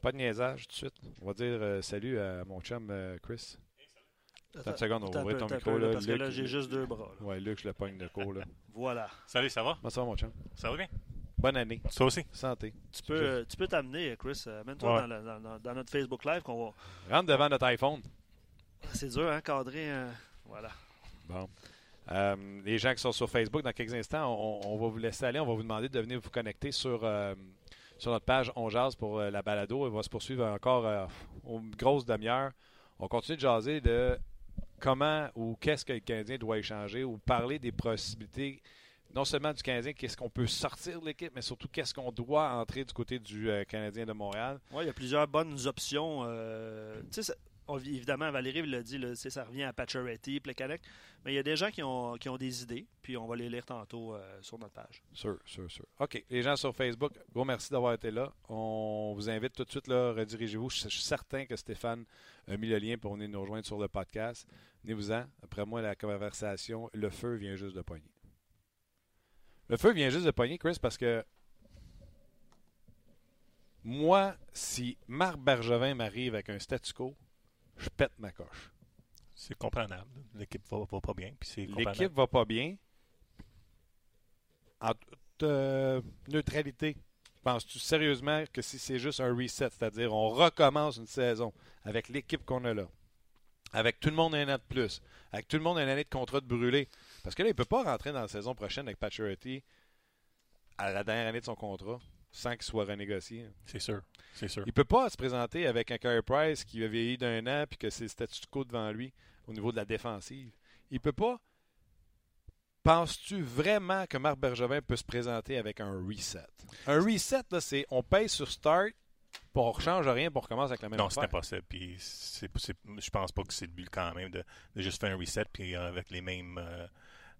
S1: pas de niaisage tout de suite. On va dire euh, salut à mon chum euh, Chris. Attends une seconde, on va ouvrir ton micro.
S3: peu,
S1: Là,
S3: parce que là, j'ai juste deux bras. là.
S1: Ouais, Luc, je le pogne de cours. Là.
S3: Voilà.
S7: Salut, ça va?
S1: Comment ça va, mon chum?
S7: Ça va bien?
S1: Bonne année.
S7: Toi aussi?
S1: Santé.
S3: Tu peux, euh, tu peux t'amener, Chris. euh, Amène-toi
S7: Ouais.
S3: dans, la- dans- dans- dans notre Facebook Live. qu'on va...
S1: Rentre devant notre iPhone.
S3: C'est dur, hein, cadrer. euh, Voilà.
S1: Bon. Euh, les gens qui sont sur Facebook, dans quelques instants, on, on va vous laisser aller. On va vous demander de venir vous connecter sur, euh, sur notre page On Jase pour euh, la balado. Elle va se poursuivre encore euh, une grosse demi-heure. On continue de jaser de comment ou qu'est-ce que le Canadien doit échanger ou parler des possibilités, non seulement du Canadien, qu'est-ce qu'on peut sortir de l'équipe, mais surtout qu'est-ce qu'on doit entrer du côté du euh, Canadien de Montréal.
S3: Ouais, il y a plusieurs bonnes options. euh, ça- on- évidemment, Valérie l'a dit, là, ça revient à Pacioretty, Plekanec. Mais il y a des gens qui ont, qui ont des idées, puis on va les lire tantôt euh, sur notre page.
S1: Sûr, sûr, sûr. OK. Les gens sur Facebook, gros merci d'avoir été là. On vous invite tout de suite, là, redirigez-vous. Je je suis certain que Stéphane a mis le lien pour venir nous rejoindre sur le podcast. Venez-vous-en. Après moi, la conversation, le feu vient juste de pogner. Le feu vient juste de pogner, Chris, parce que moi, si Marc Bergevin m'arrive avec un statu quo, je pète ma coche.
S7: C'est comprenable. L'équipe va, va pas bien.
S1: L'équipe va pas bien. En toute euh, neutralité, penses-tu sérieusement que si c'est juste un reset, c'est-à-dire on recommence une saison avec l'équipe qu'on a là, avec tout le monde un an de plus, avec tout le monde une année de contrat de brûlé, parce que là, il ne peut pas rentrer dans la saison prochaine avec Pacioretty à la dernière année de son contrat sans qu'il soit renégocié.
S7: C'est sûr. C'est sûr.
S1: Il peut pas se présenter avec un Carey Price qui a vieilli d'un an puis que c'est le statu quo devant lui au niveau de la défensive. Il peut pas. Penses-tu vraiment que Marc Bergevin peut se présenter avec un reset? Un reset, là, c'est on paye sur start, puis on ne change rien, pour recommencer avec la même
S7: Non, c'est
S1: affaire.
S7: impossible. Puis c'est, c'est- je pense pas que c'est le but quand même de, de juste faire un reset puis avec les mêmes euh,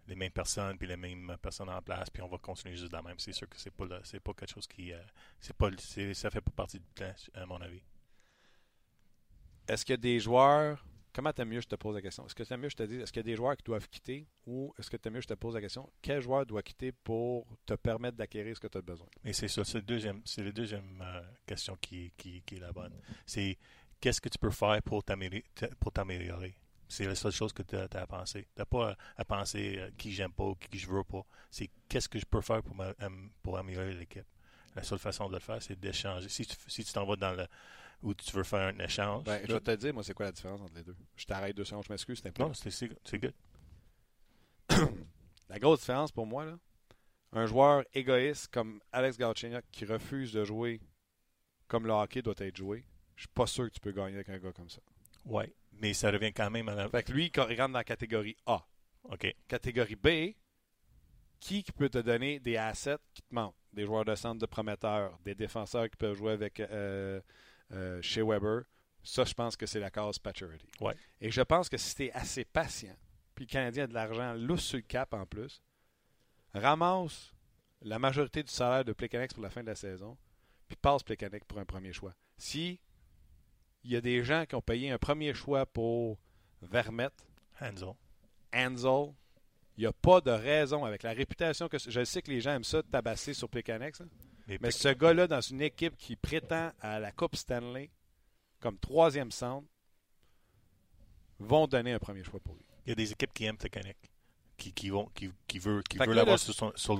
S7: les mêmes personnes puis les mêmes personnes en place puis on va continuer juste de la même. C'est sûr que c'est pas c'est pas quelque chose qui euh, c'est pas ça fait pas partie du plan à mon avis.
S1: Est-ce qu'il y a des joueurs. Comment t'aimes mieux, je te pose la question. Est-ce que t'aimes mieux, je te dis, est-ce qu'il y a des joueurs qui doivent quitter ou est-ce que t'aimes mieux, je te pose la question, quel joueur doit quitter pour te permettre d'acquérir ce que tu as besoin?
S7: Mais c'est ça, c'est le deuxième, c'est la deuxième euh, question qui, qui, qui est la bonne. C'est qu'est-ce que tu peux faire pour t'améliorer? C'est la seule chose que tu as, à penser. Tu n'as pas à, penser euh, qui j'aime pas ou qui je veux pas. C'est qu'est-ce que je peux faire pour, ma- pour améliorer l'équipe. La seule façon de le faire, c'est d'échanger. Si tu si tu t'en vas dans le où tu veux faire un échange,
S1: Ben, je vais te dire, moi, c'est quoi la différence entre les deux? Je t'arrête deux secondes, je m'excuse, c'est important.
S7: non, c'est good. [coughs]
S1: La grosse différence pour moi, là, un joueur égoïste comme Alex Galchenyuk qui refuse de jouer comme le hockey doit être joué, je suis pas sûr que tu peux gagner avec un gars comme ça.
S7: Ouais, mais ça revient quand même à la.
S1: Fait que lui, il rentre dans la catégorie A.
S7: OK.
S1: Catégorie B, qui peut te donner des assets qui te manquent? Des joueurs de centre de prometteurs, des défenseurs qui peuvent jouer avec euh, euh, chez Weber. Ça, je pense que c'est la case Paturity.
S7: Ouais.
S1: Et je pense que si tu es assez patient, puis le Canadien a de l'argent lousse sur le cap en plus, ramasse la majorité du salaire de Plekanec pour la fin de la saison, puis passe Plekanec pour un premier choix. Si il y a des gens qui ont payé un premier choix pour Vermette,
S7: Hands
S1: Ansel, il n'y a pas de raison avec la réputation que je sais que les gens aiment ça de tabasser sur là.
S7: Mais,
S1: mais ce gars-là dans une équipe qui prétend à la Coupe Stanley comme troisième centre vont donner un premier choix pour lui.
S7: il y a des équipes qui aiment Plekanec, qui, qui vont, qui, qui veulent, l'avoir sur, son- sur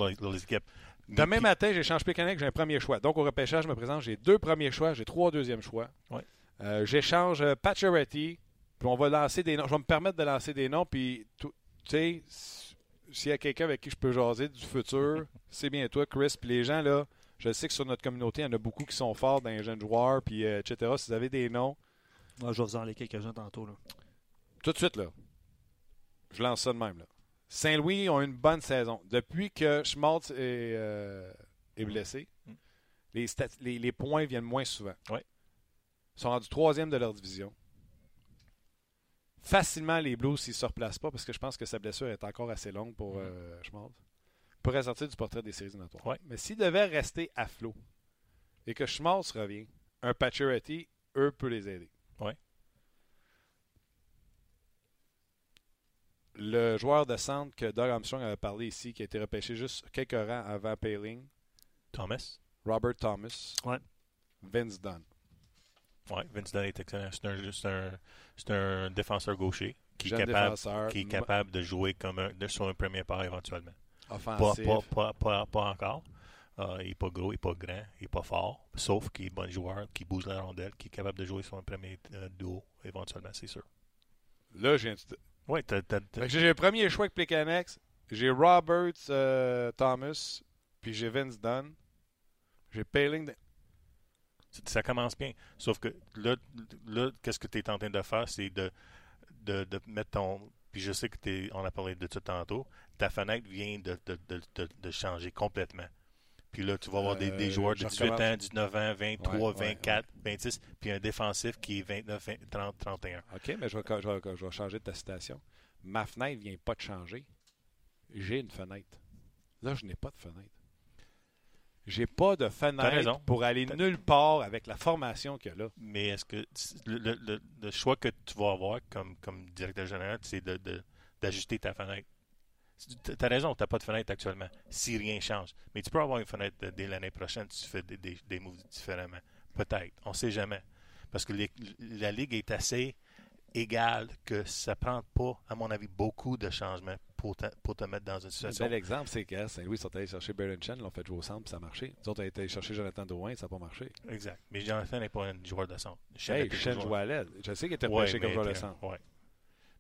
S1: Demain
S7: puis-
S1: matin, j'échange Plekanec, j'ai un premier choix. Donc au repêchage, je me présente, j'ai deux premiers choix, j'ai trois deuxièmes choix.
S7: Ouais.
S1: Euh, j'échange euh, Pacioretty, puis on va lancer des noms. Je vais me permettre de lancer des noms, puis tu sais, s'il y a quelqu'un avec qui je peux jaser du futur, [laughs] c'est bien toi, Chris. Puis les gens, là, je sais que sur notre communauté, il y en a beaucoup qui sont forts dans les jeunes joueurs, puis euh, etc. Si vous avez des noms,
S3: Moi, je vais vous en quelques-uns tantôt. Là.
S1: tout de suite, là, je lance ça de même. Là. Saint-Louis ont une bonne saison. Depuis que Schmaltz est, euh, est blessé,
S7: Mm.
S1: les, stat- les, les points viennent moins souvent.
S7: Ouais.
S1: Ils sont rendus troisième de leur division. Facilement, les Blues, s'ils ne se replacent pas, parce que je pense que sa blessure est encore assez longue pour
S7: Mm.
S1: euh, Schmaltz, pourrait sortir du portrait des séries éliminatoires.
S7: Ouais.
S1: Mais s'ils devaient rester à flot et que Schmaltz revient, un Pacioretty, eux, peut les aider.
S7: Ouais.
S1: le joueur de centre que Doug Armstrong avait parlé ici, qui a été repêché juste quelques rangs avant Paling,
S7: Thomas.
S1: Robert Thomas,
S3: Ouais.
S1: Vince Dunn.
S7: Oui, Vince Dunn est excellent. C'est un, un, c'est un défenseur gaucher qui est, capable, qui est capable de jouer comme un, de, sur un premier part éventuellement. Pas,
S1: offensif.
S7: pas, pas, pas, pas encore. Euh, il n'est pas gros, il n'est pas grand, il n'est pas fort. Sauf qu'il est bon joueur, qui bouge la rondelle, qui est capable de jouer sur un premier euh, duo éventuellement, c'est sûr.
S1: Là, j'ai
S7: Oui, t'as-
S1: Fait que j'ai le premier choix avec Plekanex. J'ai Robert euh, Thomas, puis j'ai Vince Dunn. J'ai Paling. De-
S7: ça commence bien. Sauf que là, là qu'est-ce que tu es en train de faire, c'est de, de, de mettre ton. Puis je sais que t'es, on a parlé de ça tantôt. Ta fenêtre vient de, de, de, de, de changer complètement. Puis là, tu vas avoir des, des
S1: Euh,
S7: joueurs de
S1: je
S7: 18
S1: recommence.
S7: ans, 19 ans, 23,
S1: Ouais, ouais,
S7: 24, 26, puis un défensif qui est 29, 20, 30, 31.
S1: OK, mais je vais, je, vais, je vais changer de ta citation. Ma fenêtre vient pas de changer. J'ai une fenêtre. Là, je n'ai pas de fenêtre. J'ai pas de fenêtre pour aller nulle part avec la formation qu'il y a là.
S7: Mais est-ce que le, le- choix que tu vas avoir comme, comme directeur général, c'est de, de- d'ajuster ta fenêtre? Tu as raison, tu n'as pas de fenêtre actuellement, si rien change. Mais tu peux avoir une fenêtre dès l'année prochaine si tu fais des, des, des moves différemment. Peut-être. On ne sait jamais. Parce que les- la Ligue est assez égale que ça ne prend pas, à mon avis, beaucoup de changements pour te, pour te mettre dans une
S1: Un
S7: situation.
S1: bel exemple, c'est que Saint-Louis sont allés chercher Baron Chen, l'ont fait jouer au centre, puis ça a marché. Nous autres, on a été chercher Jonathan Drouin, ça n'a pas marché.
S7: Exact. Mais Jonathan n'est pas un joueur de centre.
S1: Hey, Chen jouait à l'aile. Je sais qu'il était
S7: Ouais,
S1: comme joueur de centre.
S7: ouais.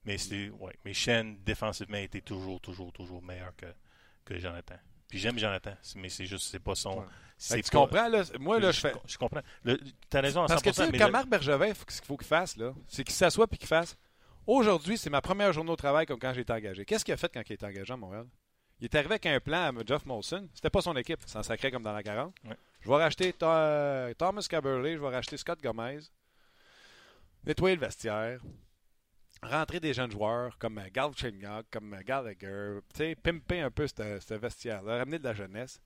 S7: Mais ouais. Mais Shen défensivement était toujours, toujours, toujours meilleur que, que Jonathan. Puis j'aime Jonathan, mais c'est juste c'est pas son.
S1: Ouais.
S7: c'est
S1: tu
S7: pas-
S1: comprends, là, moi, là, je fais...
S7: Je comprends. Le- T'as raison à 100%.
S1: Parce que, tu sais, quand Marc Bergevin, faut- ce qu'il faut qu'il fasse, là, c'est qu'il s'assoie puis qu'il fasse Aujourd'hui, c'est ma première journée au travail comme quand j'ai été engagé. Qu'est-ce qu'il a fait quand il est engagé à Montréal? Il est arrivé avec un plan à Jeff Molson. C'était pas son équipe. Ça en sacrait comme dans la 40.
S7: Ouais.
S1: Je vais racheter Tho- Thomas Caberlet, je vais racheter Scott Gomez, nettoyer le vestiaire, rentrer des jeunes joueurs comme Gal Chenyok, comme Gallagher, tu sais, pimper un peu ce ce vestiaire-là, ramener de la jeunesse.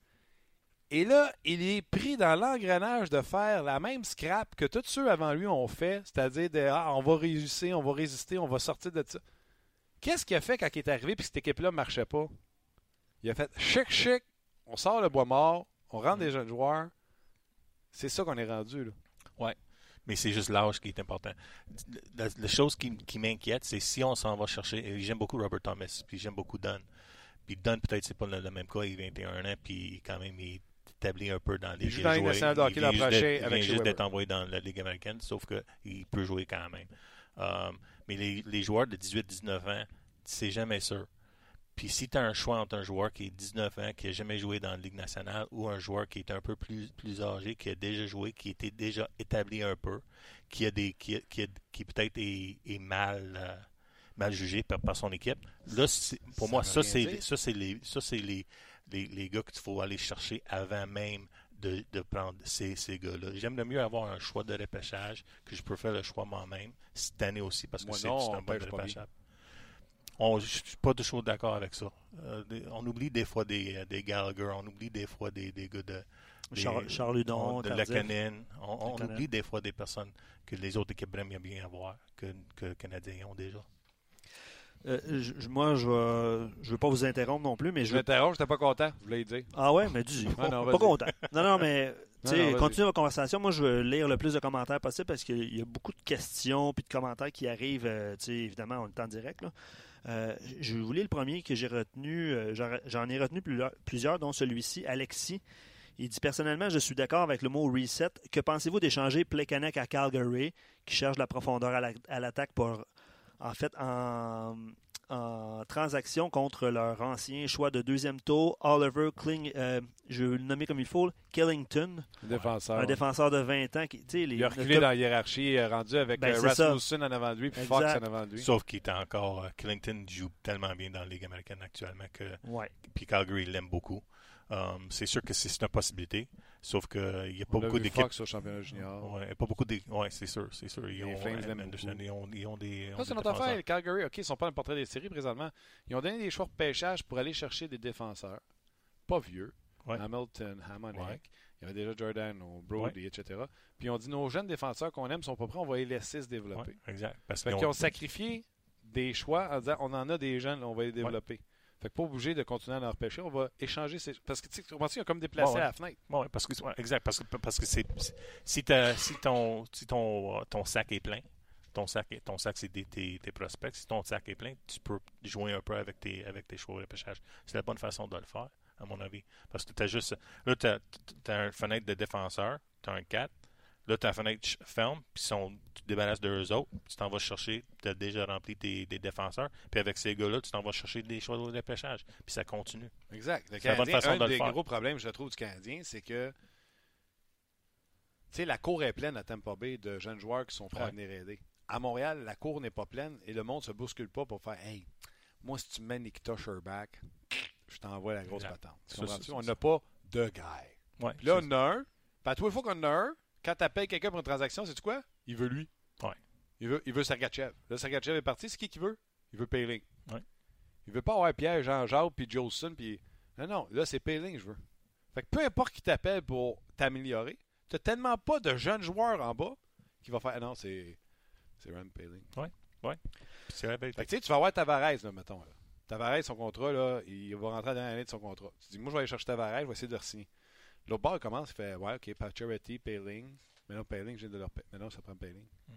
S1: Et là, il est pris dans l'engrenage de faire la même scrap que tous ceux avant lui ont fait, c'est-à-dire de ah, on va réussir, on va résister, on va sortir de ça. Qu'est-ce qu'il a fait quand il est arrivé et que cette équipe-là ne marchait pas? Il a fait chic, chic, on sort le bois mort, on rentre des jeunes joueurs. C'est ça qu'on est rendu. Là.
S7: Mais c'est juste l'âge qui est important. La, la chose qui, qui m'inquiète, c'est si on s'en va chercher. et J'aime beaucoup Robert Thomas, puis j'aime beaucoup Dunn. Puis Dunn, peut-être, c'est pas le, le même cas. Il a 21 ans, puis quand même, il établi un peu dans les
S1: Il joue dans la Ligue nationale de hockey l'an prochain
S7: Il
S1: avec
S7: vient
S1: Shea
S7: juste d'être envoyé dans la Ligue américaine, sauf qu'il peut jouer quand même. Euh, mais les, les joueurs de 18-19 ans, c'est jamais sûr. Puis si tu as un choix entre un joueur qui est 19 ans, qui n'a jamais joué dans la Ligue nationale, ou un joueur qui est un peu plus, plus âgé, qui a déjà joué, qui était déjà établi un peu, qui a des qui, a- qui, a- qui peut-être est, est mal, euh, mal jugé par, par son équipe, là, pour
S1: Ça
S7: moi, ça, c'est ça, c'est les, ça, c'est les, les, les gars qu'il faut aller chercher avant même de, de prendre ces, ces gars-là. J'aimerais mieux avoir un choix de repêchage, que je peux faire le choix moi-même, cette année aussi, parce que
S1: Moi
S7: c'est un bon repêchage. On- Je suis pas toujours d'accord avec ça. Euh, des- on oublie des fois des, euh, des Gallagher, on oublie des fois des, des gars de, des-
S3: Charles
S7: on- de. Lakanen. On, on oublie des fois des personnes que les autres équipes aimeraient bien avoir, que, que les Canadiens ont déjà.
S3: Euh, je- je- moi, je ne veux pas vous interrompre non plus, mais je
S1: m'interromps, j'étais pas content, je voulais le dire.
S3: Ah ouais, mais dis, [laughs]
S1: Ah non,
S3: pas content. Non, non, mais [laughs]
S1: Non, non,
S3: continue la conversation. Moi, je veux lire le plus de commentaires possible parce qu'il y a beaucoup de questions puis de commentaires qui arrivent. euh, évidemment, on est en direct. Là. Euh, je vous lis le premier que j'ai retenu. euh, j'en- ai retenu plusieurs, dont celui-ci, Alexis. Il dit personnellement, je suis d'accord avec le mot reset. Que pensez-vous d'échanger Plekanec à Calgary, qui cherche de la profondeur à la- à l'attaque pour, en fait, en, en transaction contre leur ancien choix de deuxième tour, Oliver Kling, euh, je vais le nommer comme il faut, Killington,
S1: défenseur.
S3: un
S1: ouais.
S3: défenseur de 20 ans. Qui, tu sais, les,
S1: Il a reculé dans la hiérarchie, euh, rendu avec
S3: Ben,
S1: euh,
S3: ça.
S1: Rasmussen en avant de lui, puis Fox en avant de lui.
S7: Sauf qu'il est encore. euh, Clinton joue tellement bien dans la Ligue américaine actuellement que.
S3: Ouais.
S7: Puis Calgary l'aime beaucoup. Um, c'est sûr que c'est une possibilité, sauf qu'il n'y a pas
S1: a
S7: beaucoup
S1: vu
S7: d'équipes.
S1: Fox au championnat junior.
S7: Ouais, pas beaucoup d'équipes. Ouais, c'est sûr, c'est sûr. Ils
S1: Les
S7: ont,
S1: Flames l'aiment beaucoup.
S7: ils ont, ils ont des. ils ont
S1: Ça, c'est notre affaire. Les Calgary, OK, ils sont pas dans le portrait des séries présentement. Ils ont donné des choix de pêchage pour aller chercher des défenseurs. Pas vieux.
S7: Ouais.
S1: Hamilton, Hamonek.
S7: Ouais.
S1: Il y avait déjà Jordan, Brody, etc. Puis on dit nos jeunes défenseurs qu'on aime sont pas prêts, on va les laisser se développer.
S7: Exact. Parce qu'ils ont-
S1: ont sacrifié des choix en disant on en a des jeunes, on va les développer. Fait que pas obligé de continuer à en repêcher, on va échanger ces. Parce que tu sais, ils ont comme déplacé
S7: ouais.
S1: à la fenêtre.
S7: Ouais, parce que, ouais, exact. Parce que, parce que c'est, si, si, ton, si ton, euh, ton sac est plein, ton sac, est- ton sac c'est des- tes, tes prospects, si ton sac est plein, tu peux jouer un peu avec tes, avec tes choix de repêchage. C'est la bonne façon de le faire, à mon avis. Parce que tu as juste. Là, tu as, une fenêtre de défenseur, tu as un 4. Là, ta fenêtre ferme, puis sont, tu te débarrasses d'eux autres, tu t'en vas chercher, tu as déjà rempli tes, défenseurs, puis avec ces gars-là, tu t'en vas chercher des choix de repêchage, puis ça continue.
S1: Exact. Le
S7: C'est la bonne
S1: Canadien,
S7: façon
S1: un
S7: de le
S1: des
S7: faire.
S1: gros problèmes, je trouve, du Canadien, c'est que tu sais, la cour est pleine à Tampa Bay de jeunes joueurs qui sont prêts à venir aider. À Montréal, la cour n'est pas pleine et le monde se bouscule pas pour faire Hey, moi, si tu me mets Nikita Sherbach, je t'envoie la grosse patente.
S7: Ça, c'est-
S1: On n'a pas de gars.
S7: Ouais,
S1: Puis là, on a un. Puis à tous les fois qu'on en a un, quand tu appelles quelqu'un pour une transaction, c'est quoi? Il veut lui.
S7: Ouais.
S1: Il veut, il veut Sergachev. Là, Sergachev est parti. C'est qui qui veut? Il veut Payling.
S7: Ouais.
S1: Il veut pas avoir Pierre, Jean-Jacques, puis Jolson, puis... Non, non, là, c'est Payling, je veux. Fait que peu importe qui t'appelle pour t'améliorer, t'as tellement pas de jeunes joueurs en bas qui va faire... Ah non, c'est... C'est Rand Payling.
S7: Puis c'est la vérité.
S1: Fait que tu sais, tu vas avoir Tavares, là, mettons. Là. Tavares, son contrat, là, il va rentrer à la dernière année de son contrat. Tu dis, moi, je vais aller chercher Tavares, je vais essayer de le signer. L'autre bord, il commence, il fait, ouais, OK, Pacioretty, Payling. Mais non, Payling, viens de leur non, ça prend Payling.
S7: Mhm.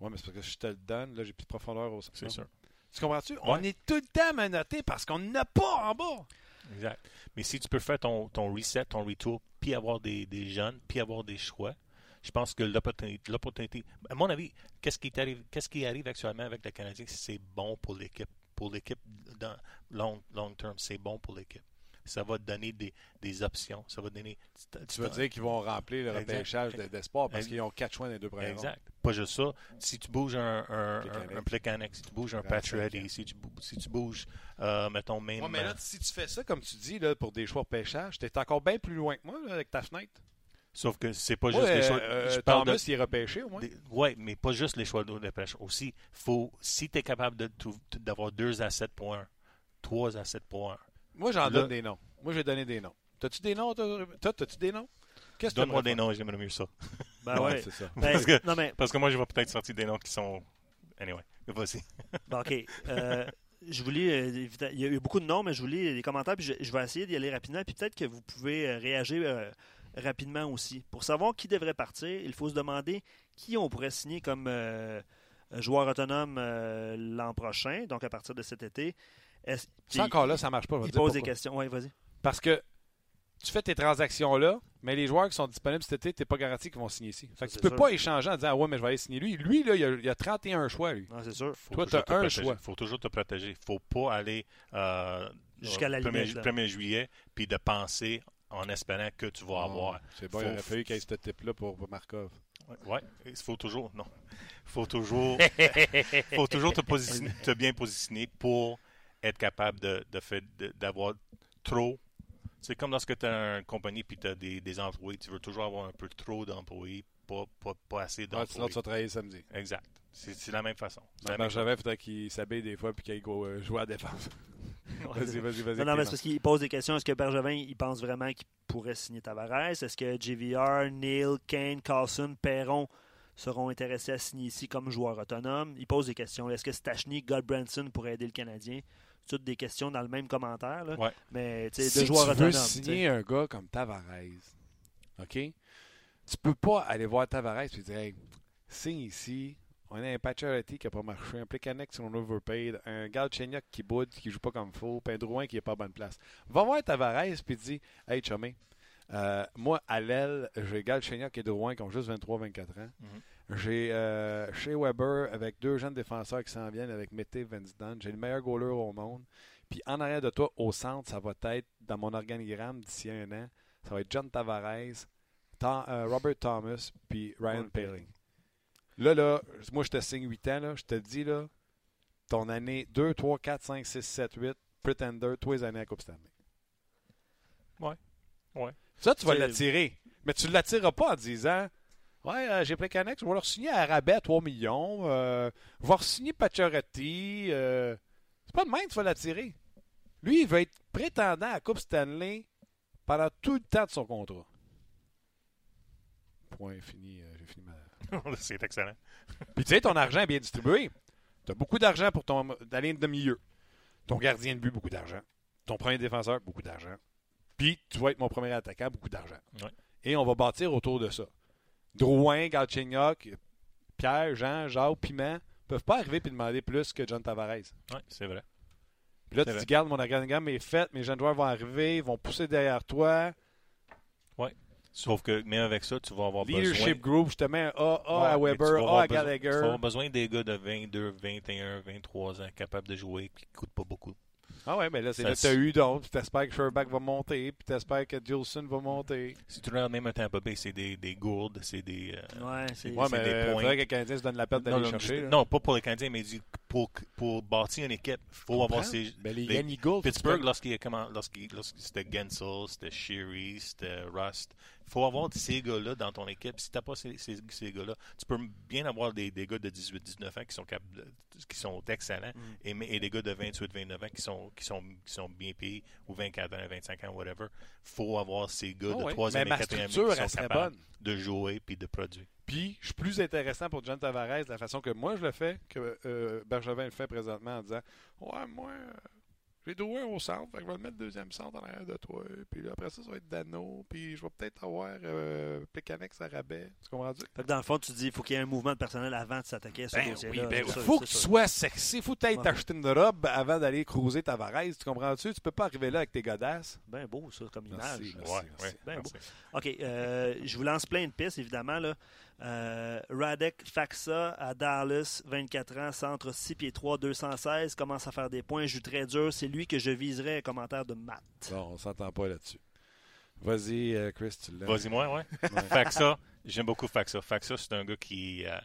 S1: Ouais, mais c'est parce que je te le donne, là, j'ai plus de profondeur au
S7: C'est
S1: non.
S7: sûr.
S1: Tu comprends-tu? On est tout le temps menotté parce qu'on n'a pas en bas.
S7: Exact. Mais si tu peux faire ton, ton reset, ton retour, puis avoir des, des jeunes, puis avoir des choix, je pense que l'opportunité, à mon avis, qu'est-ce qui, qu'est-ce qui arrive actuellement avec le Canadien, c'est bon pour l'équipe. Pour l'équipe, dans long, long term, c'est bon pour l'équipe. Ça va te donner des, des options. Ça va te donner.
S1: Tu veux dire qu'ils vont remplir le
S7: Exact.
S1: repêchage de- d'espoir parce qu'ils ont quatre choix dans les deux premiers rondes.
S7: Exact. Pas juste ça. Si tu bouges un, un, un, un Plekanec, si tu bouges un
S1: ans.
S7: si tu, si tu bouges, euh, mettons, même.
S1: Ouais, mais là,
S7: euh,
S1: si tu fais ça, comme tu dis, là, pour des choix de pêchage, t'es encore bien plus loin que moi là, avec ta fenêtre.
S7: sauf que c'est pas juste les choix.
S1: euh,
S7: je parle de-
S1: est repêché au moins.
S7: Oui, mais pas juste les choix de pêche. Aussi, faut, si tu es capable de d'avoir 2 à 7 pour 1, 3 à 7 pour 1,
S1: Moi, j'en donne des noms. Moi, j'ai donné des noms. T'as-tu des noms, toi? Toi, t'as-tu des noms? Qu'est-ce que
S7: donne-moi des noms et j'aimerais mieux ça.
S3: Ben ouais.
S1: C'est ça. [laughs]
S3: Ben,
S7: Parce que-
S3: Non, mais
S7: Parce que moi, je vais peut-être sortir des noms qui sont. Anyway, vas-y. [laughs]
S3: Bon, OK. Euh, je vous lis, euh, il y a eu beaucoup de noms, mais je vous lis les commentaires, puis je, je vais essayer d'y aller rapidement, puis peut-être que vous pouvez euh, réagir euh, rapidement aussi. Pour savoir qui devrait partir, il faut se demander qui on pourrait signer comme euh, joueur autonome euh, l'an prochain, donc à partir de cet été. Est-ce-
S1: Ça, encore là, ça marche pas. je vais
S3: Il pose des questions. Oui, vas-y.
S1: Parce que tu fais tes transactions là, mais les joueurs qui sont disponibles cet été, tu n'es pas garanti qu'ils vont signer ici. Fait que tu peux
S3: sûr.
S1: pas échanger en disant ah ouais, mais je vais aller signer lui. Lui, là, il a, il a 31 choix, lui.
S3: Non, c'est sûr.
S7: Faut
S1: Toi,
S7: toujours
S1: t'as
S7: te
S1: un
S7: protéger.
S1: choix.
S7: faut toujours te protéger. faut pas aller euh,
S3: Jusqu'à la
S7: au 1er,
S3: limite, là.
S7: 1er juillet puis de penser en espérant que tu vas avoir.
S1: Ah, C'est bon, il
S7: Faut-
S1: aurait fallu qu'il y ait ce type-là pour pour Markov.
S7: Ouais, il faut toujours. Non. faut toujours. [laughs] faut toujours te, positionner- te bien positionner pour être capable de, de fait- de- d'avoir trop. C'est comme lorsque tu as une compagnie et tu as des, des employés. Tu veux toujours avoir un peu trop d'employés, pas, pas, pas assez
S1: Ouais, sinon,
S7: d'employés.
S1: tu vas travailler samedi.
S7: exact. C'est, la même façon.
S1: Bergevin, il faudrait qu'il s'habille des fois puis qu'il aille go- euh, jouer à la défense. [laughs] vas-y, vas-y, vas-y.
S3: Non, non, mais c'est parce qu'il pose des questions. Est-ce que Bergevin, il pense vraiment qu'il pourrait signer Tavares? Est-ce que JVR, Neil, Kane, Carlson, Perron seront intéressés à signer ici comme joueurs autonomes? Il pose des questions. Est-ce que Stachny, Godbranson pourraient aider le Canadien? Toutes des questions dans le même commentaire. Là.
S7: Ouais.
S3: Mais tu sais,
S1: si
S3: de joueurs
S1: tu veux signer un gars comme Tavares, OK? Tu peux pas aller voir Tavares et dire Hey, signe ici. On a un Pacioretty qui n'a pas marché, un Plekanec sur overpaid, un Galchenyuk qui boude, qui joue pas comme faut, puis un Drouin qui est pas à bonne place. Va voir Tavares puis dis Hey, chumé, euh, moi, à l'aile, j'ai Galchenyuk et Drouin qui ont juste 23-24 ans.
S7: Mhm.
S1: J'ai euh, Shea Weber avec deux jeunes défenseurs qui s'en viennent avec et Vince. J'ai le meilleur goaler au monde. Puis en arrière de toi, au centre, ça va être dans mon organigramme d'ici un an. Ça va être John Tavares, Tom- euh, Robert Thomas, puis Ryan. Paling. Là, là, moi, je te signe 8 ans. Là, je te dis, là, ton année 2, 3, 4, 5, 6, 7, 8, Pretender, tous les années à Coupe Stanley.
S7: Ouais. Ouais.
S1: Ça, tu vas l'attirer. Mais tu ne l'attireras pas en disant Ouais, euh, j'ai pris Canex, je vais leur signer à rabais 3 millions. Euh, je vais signer Pacioretty. Euh, c'est pas de même tu vas l'attirer. Lui, il va être prétendant à la Coupe Stanley pendant tout le temps de son contrat. Point fini. euh, j'ai fini ma. [laughs]
S7: c'est excellent. [laughs]
S1: Puis tu sais, ton argent est bien distribué. Tu as beaucoup d'argent pour ton ta ligne de milieu. Ton gardien de but, beaucoup d'argent. Ton premier défenseur, beaucoup d'argent. Puis tu vas être mon premier attaquant, beaucoup d'argent.
S7: Ouais.
S1: Et on va bâtir autour de ça. Drouin, Galchenyuk, Pierre, Jean, Jacques, Piment peuvent pas arriver et demander plus que John Tavares.
S7: Ouais, c'est vrai.
S1: Puis là, tu
S7: vrai.
S1: dis, garde, mon organigramme est fait, mes jeunes joueurs vont arriver, ils vont pousser derrière toi.
S7: Sauf que, même avec ça, tu vas avoir besoin.
S1: Leadership group, je te mets un A, A à
S7: Ouais,
S1: Weber, A à
S7: besoin-
S1: Gallagher.
S7: Tu vas avoir besoin des gars de 22, 21, 23 ans capables de jouer qui ne coûtent pas beaucoup.
S1: Ah ouais, mais là, c'est là que tu as eu d'autres. Puis t'espères que Sherback va monter, puis t'espères que Gilson va monter.
S7: Si tu regardes même un Tampa Bay, c'est des, des gourdes, c'est des. euh,
S3: Ouais, c'est
S1: Ouais,
S7: c'est
S1: mais
S7: des
S1: il
S7: points.
S1: faudrait que le Canadien se donne la peine d'aller
S7: non, non,
S1: chercher. là.
S7: non, pas pour les Canadiens, mais du- pour, pour bâtir une équipe, il faut avoir ces.
S1: Ben, les
S7: les-
S1: Yanni Gould,
S7: Pittsburgh, lorsqu'il comment, lorsqu'il, lorsqu'il- c'était Gensel, c'était Sherry, c'était Rust, il faut avoir ces gars-là dans ton équipe. Si tu n'as pas ces, ces, ces gars-là, tu peux bien avoir des, des gars de 18-19 ans qui sont, capables de- qui sont excellents
S3: Mm.
S7: et, et des gars de 28-29 ans qui sont, qui, sont, qui sont bien payés ou 24 ans, 25 ans, whatever. faut avoir ces gars
S1: Ah
S7: de
S1: ouais.
S7: 3
S1: Mais
S7: années,
S1: ma
S7: 4 années qui sont capables
S1: bonne.
S7: de jouer puis de produire.
S1: Puis, je suis plus intéressant pour John Tavares de la façon que moi je le fais que euh, Bergevin le fait présentement en disant Ouais, moi, euh, j'ai Drouin au centre, fait que je vais le mettre deuxième centre en arrière de toi. Puis là, après ça, ça va être Dano. Puis je vais peut-être avoir euh, Plekanec à rabais. Tu comprends-tu?
S3: Fait que dans le fond, tu dis qu'il faut qu'il y ait un mouvement de personnel avant de s'attaquer à ce
S1: Ben
S3: dossier-là.
S1: oui, ben oui. faut tu
S3: ça.
S1: sois sexy. Faut que tu ailles
S3: Ouais.
S1: t'acheter une robe avant d'aller cruiser Tavares. Tu comprends-tu? Tu peux pas arriver là avec tes godasses.
S3: Ben beau, ça, comme image.
S1: Merci, merci,
S7: Ouais,
S1: merci.
S7: ouais,
S3: Ben
S7: merci.
S3: OK, euh, je vous lance plein de pistes, évidemment. Là. Euh, Radek Faxa à Dallas, 24 ans, centre 6 pieds 3, 216, commence à faire des points, joue très dur. C'est lui que je viserais, commentaire de Matt.
S1: Bon, on s'entend pas là-dessus. Vas-y, euh, Chris, tu l'as.
S7: Vas-y, moi, ouais.
S1: Ouais. [laughs]
S7: Faxa, j'aime beaucoup Faxa. Faxa, c'est un gars qui, euh,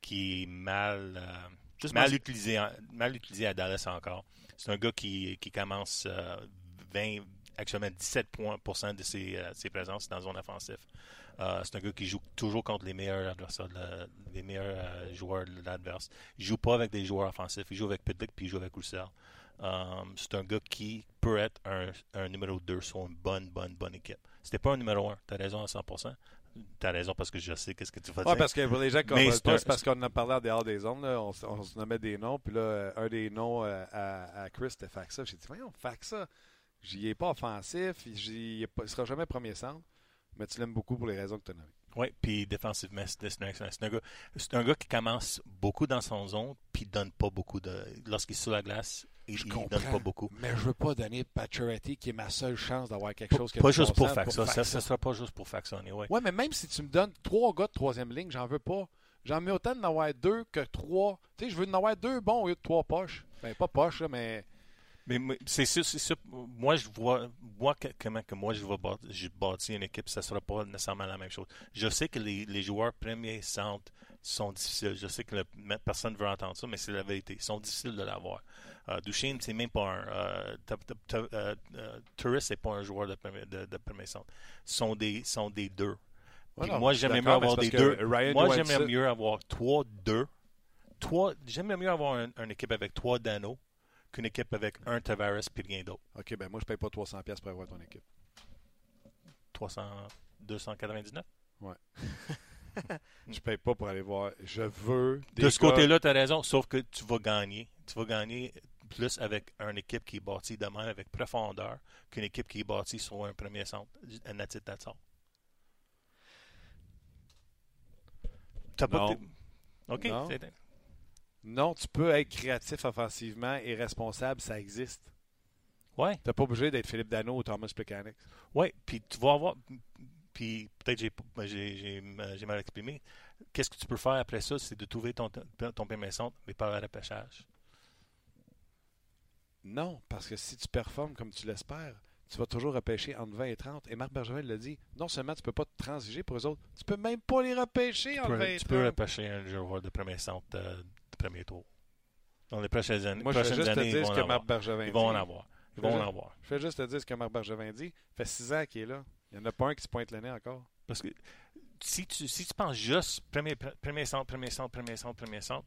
S7: qui est mal, euh,
S3: Juste
S7: mal, utilisé, en- mal utilisé à Dallas encore. C'est un gars qui, qui commence euh, 20, actuellement 17 points, pour cent de ses, euh, ses présences dans la zone offensive. Euh, c'est un gars qui joue toujours contre les meilleurs adversaires, la- les meilleurs euh, joueurs de l'adverse. Il joue pas avec des joueurs offensifs. Il joue avec Pitlick puis il joue avec Roussel. Euh, c'est un gars qui peut être un, un numéro 2 sur une bonne, bonne, bonne équipe. C'était pas un numéro 1. Tu as raison à 100%. Tu as raison parce que je sais qu'est-ce que tu vas dire.
S1: parce que pour les gens qui
S7: c'est
S1: pas, c'est parce qu'on en a parlé en dehors des zones. Là, on, se nommait des noms. Puis là, un des noms euh, à, à Chris, c'était Faxa. J'ai dit, voyons, Faxa, j'y ai pas offensif. Il ne sera jamais premier centre. Mais tu l'aimes beaucoup pour les raisons que tu as nommées.
S7: Oui, puis défensivement, c'est un, excellent- c'est un gars, c'est un gars qui commence beaucoup dans son zone, puis il donne pas beaucoup de. Lorsqu'il est sur la glace, il,
S1: Je
S7: il donne pas beaucoup.
S1: Mais je veux pas donner Pacioretty, qui est ma seule chance d'avoir quelque chose qui a
S7: Pas juste pour faire ça. Ça, sera pas juste pour factionner, oui.
S1: Ouais, mais même si tu me donnes trois gars de troisième ligne, j'en veux pas. J'en mets autant d'en avoir deux que trois. Tu sais, je veux en avoir deux bons au lieu de trois poches. Ben, pas poches, là, mais.
S7: Mais, c'est sûr, c'est sûr. Moi, je vois, moi, que- comment que moi, je vais bâtir, une équipe, ça ne sera pas nécessairement la même chose. Je sais que les, les joueurs premiers centres sont difficiles. Je sais que le- personne ne veut entendre ça, mais c'est la vérité. Ils sont difficiles de l'avoir. Duchesne, c'est même pas un. Euh, Turris, c'est pas un joueur de premier, de, de premier centre. Ils sont des, sont des deux. Moi, j'aimerais mieux avoir des deux.
S1: Ryan
S7: Moi, j'aimerais mieux avoir trois, deux. Trois, j'aimerais mieux avoir un- une équipe avec trois Dano qu'une équipe avec un Tavares puis rien d'autre.
S1: Ok, ben moi, je paye pas 300$ piastres pour avoir ton équipe.
S7: 300, 299. [laughs]
S1: Je paye pas pour aller voir. Je veux. Des
S7: De ce
S1: gars-
S7: côté-là, tu as raison, sauf que tu vas gagner. Tu vas gagner plus avec une équipe qui est bâtie de même, avec profondeur, qu'une équipe qui est bâtie sur un premier centre. And that's it, that's all. T'as pas
S1: Non.
S7: de- OK. C'est-
S1: Non, tu peux être créatif offensivement et responsable, ça existe.
S7: Ouais.
S1: T'es pas obligé d'être Philippe Dano ou Thomas Plekanec.
S7: Oui, puis tu vas avoir. Puis peut-être j'ai ben, j'ai- j'ai mal exprimé. Qu'est-ce que tu peux faire après ça? C'est de trouver ton, ton premier centre, mais par le repêchage.
S1: Non, parce que si tu performes comme tu l'espères, tu vas toujours repêcher entre 20 et 30. Et Marc Bergevin l'a dit. Non seulement tu peux pas te transiger pour eux autres, tu peux même pas les repêcher
S7: Tu
S1: entre 20
S7: peux,
S1: et
S7: tu
S1: 30.
S7: peux repêcher un joueur de premier centre de premier tour. Dans les prochaines années,
S1: Moi, je vais
S7: prochaines
S1: juste te
S7: années, ils
S1: dire
S7: vont
S1: ce
S7: en
S1: que
S7: avoir.
S1: Marc Bergevin
S7: Ils vont en avoir. Ils
S1: Je
S7: vont
S1: vais
S7: en
S1: juste-
S7: avoir.
S1: Je fais juste te dire ce que Marc Bergevin dit. Ça fait 6 ans qu'il est là. Il n'y en a pas un qui se pointe le nez encore.
S7: Parce que si tu, si tu penses juste premier, premier centre, premier centre, premier centre, premier centre,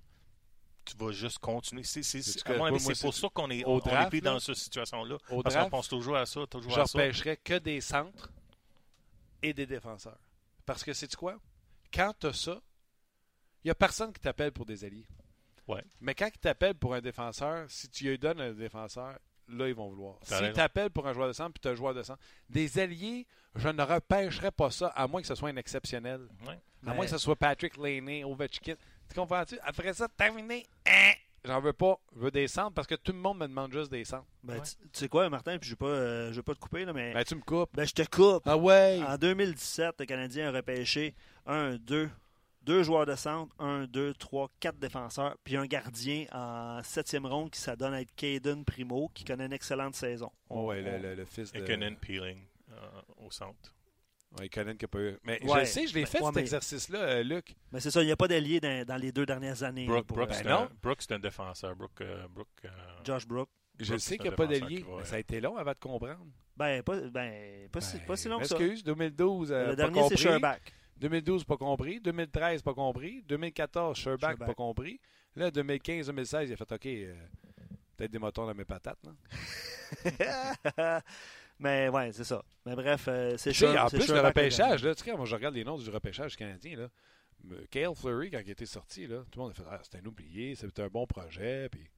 S7: tu vas juste continuer. C'est, c'est,
S1: C'est-tu
S7: à mon
S1: que-
S7: avis,
S1: moi,
S7: c'est
S1: moi,
S7: pour ça qu'on est,
S1: au
S7: on, on
S1: draft,
S7: est pris
S1: là,
S7: dans cette situation-là.
S1: Au
S7: Parce qu'on pense toujours à ça, toujours
S1: je
S7: à ça.
S1: repêcherais que des centres et des défenseurs. Parce que c'est quoi? Quand tu as ça, il n'y a personne qui t'appelle pour des alliés.
S7: Ouais.
S1: Mais quand ils t'appellent pour un défenseur, si tu lui donnes un défenseur, là, ils vont vouloir. S'ils t'appellent pour un joueur de centre, puis tu as un joueur de centre, des alliés, je ne repêcherais pas ça, à moins que ce soit un exceptionnel.
S7: Ouais.
S1: À
S3: Mais-
S1: moins que ce soit Patrick Laney, Ovechkin. Tu comprends-tu? Après ça, terminé. Hein? J'en veux pas. Je veux des centres parce que tout le monde me demande juste des centres.
S3: Ben,
S7: Ouais.
S3: tu, tu sais quoi, Martin, puis je ne veux, pas, euh, pas te couper, là, mais
S1: Ben, tu me coupes.
S3: ben, je te coupe.
S1: Ah ouais!
S3: En 2017, le Canadien a repêché un, deux, deux joueurs de centre, un, deux, trois, quatre défenseurs, puis un gardien en septième ronde qui s'adonne à être Caden Primo, qui connaît une excellente saison.
S1: Oh, ouais, le, le- le fils de...
S7: Et Peeling euh, au centre.
S1: Ouais, Conan qui a pas eu. Mais je le sais, je l'ai
S3: Ben,
S1: fait
S3: ouais,
S1: cet
S3: mais-
S1: exercice-là, euh, Luc.
S3: Mais c'est ça, il n'y a pas d'allié dans, dans les deux dernières années.
S7: Brooke,
S3: pour,
S7: Brooke,
S3: euh,
S7: c'est
S1: Ben
S7: un,
S1: non.
S7: Brooke, c'est un défenseur. Brooke, euh, Brooke, euh,
S3: Josh Brook.
S1: Je sais qu'il n'y a pas d'allié.
S7: qui va-
S1: mais Ça a été long avant de comprendre.
S3: Ben, pas, ben, pas, si, pas si long que ça.
S1: Excuse, 2012, euh,
S3: Le
S1: pas
S3: dernier, c'est
S1: compris.
S3: Sherbach.
S1: 2012, pas compris. 2013, pas compris. 2014, Sherbach, pas compris. Là, 2015-2016, il a fait OK, euh, peut-être des motons dans mes patates. Là. [laughs]
S3: mais ouais, c'est ça. Mais bref, euh, c'est Sher-
S1: en plus, le repêchage, là, tu sais, moi, je regarde les noms du repêchage canadien. Là. Cale Fleury, quand il était sorti, là, tout le monde a fait ah, c'était un oublié, c'était un bon projet. Puis...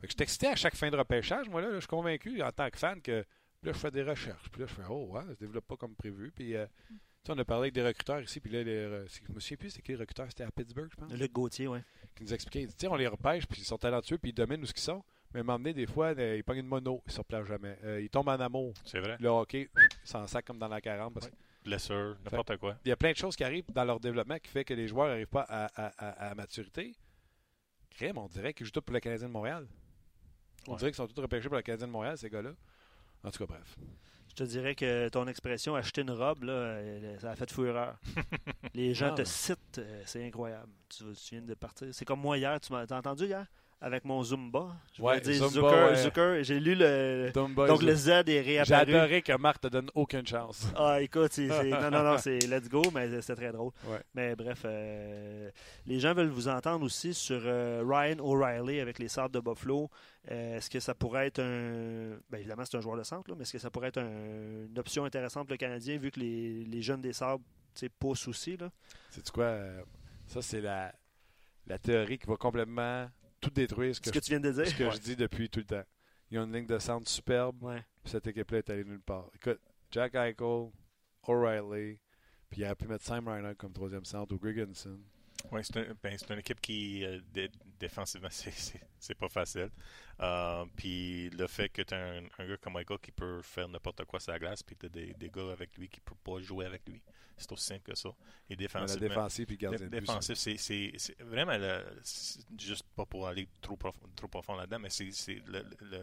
S1: Fait que je suis excité à chaque fin de repêchage. Moi, là, je suis convaincu en tant que fan que là, je fais des recherches. Puis là, je fais Oh, ouais, ça se développe pas comme prévu. Puis, euh, sais, on a parlé avec des recruteurs ici. Puis là, les, je me souviens plus, c'est qui les recruteurs? C'était à Pittsburgh, je pense.
S3: Luc Gauthier, ouais.
S1: Qui nous expliquait il dit, Tu sais, on les repêche, puis ils sont talentueux, puis ils dominent où ce qu'ils sont. Mais à un moment donné, des fois, euh, ils pognent une mono, ils ne se replacent jamais. Euh, ils tombent en amour.
S7: C'est vrai.
S1: Le hockey, ils s'en sac comme dans la 40 parce
S7: Ouais. Blessure, n'importe quoi.
S1: il y a plein de choses qui arrivent dans leur développement qui fait que les joueurs n'arrivent pas à, à, à- à maturité. Crème, on dirait qu'ils jouent tous pour le Canadien de Montréal. On
S7: Ouais.
S1: dirait qu'ils sont tous repêchés pour le Canadien de Montréal, ces gars-là. En tout cas, bref.
S3: Je te dirais que ton expression acheter une robe, là, ça a fait fureur. [laughs] Les gens
S1: Ah,
S3: te citent, euh, c'est incroyable. Tu, tu viens de partir. C'est comme moi hier, tu m'as entendu hier? Avec mon Zumba. Je
S1: Ouais,
S3: dire
S1: Zumba,
S3: Zucker,
S1: ouais.
S3: Zucker. J'ai lu le.
S1: Dumba,
S3: Donc le Z est
S1: J'ai
S3: réapparu.
S1: adoré que Marc te donne aucune chance. [laughs]
S3: Ah, écoute, c'est, non, non, non, c'est let's go, mais c'est très drôle.
S1: Ouais.
S3: Mais bref, euh, les gens veulent vous entendre aussi sur euh, Ryan O'Reilly avec les Sabres de Buffalo. Euh, est-ce que ça pourrait être un. Bien évidemment, c'est un joueur de centre, là, mais est-ce que ça pourrait être un- une option intéressante pour le Canadien vu que les, les jeunes des sais, poussent aussi? Là?
S1: C'est quoi? Ça, c'est la, la théorie qui va complètement tout détruire ce que,
S3: Ce que
S1: je,
S3: tu viens de dire?
S1: ce que je dis depuis tout le temps. Ils ont une ligne de centre superbe.
S3: Ouais.
S1: Puis cette équipe-là est allée nulle part. Écoute, Jack Eichel, O'Reilly, puis il aurait pu mettre Sam Reinhardt comme troisième centre ou Griganson.
S7: Oui, c'est un, ben, c'est une équipe qui, euh, dé- défensivement, [laughs] c'est- pas facile. Euh, puis le fait que tu as un, un gars comme Michael qui peut faire n'importe quoi sur la glace, puis tu as des, des gars avec lui qui ne peuvent pas jouer avec lui. C'est aussi simple que ça. Et
S1: La
S7: défensivement,
S1: défensive puis gardien de
S7: défensif, c'est- vraiment le- juste pas pour aller trop profond, trop profond là-dedans, mais c'est c'est le, le,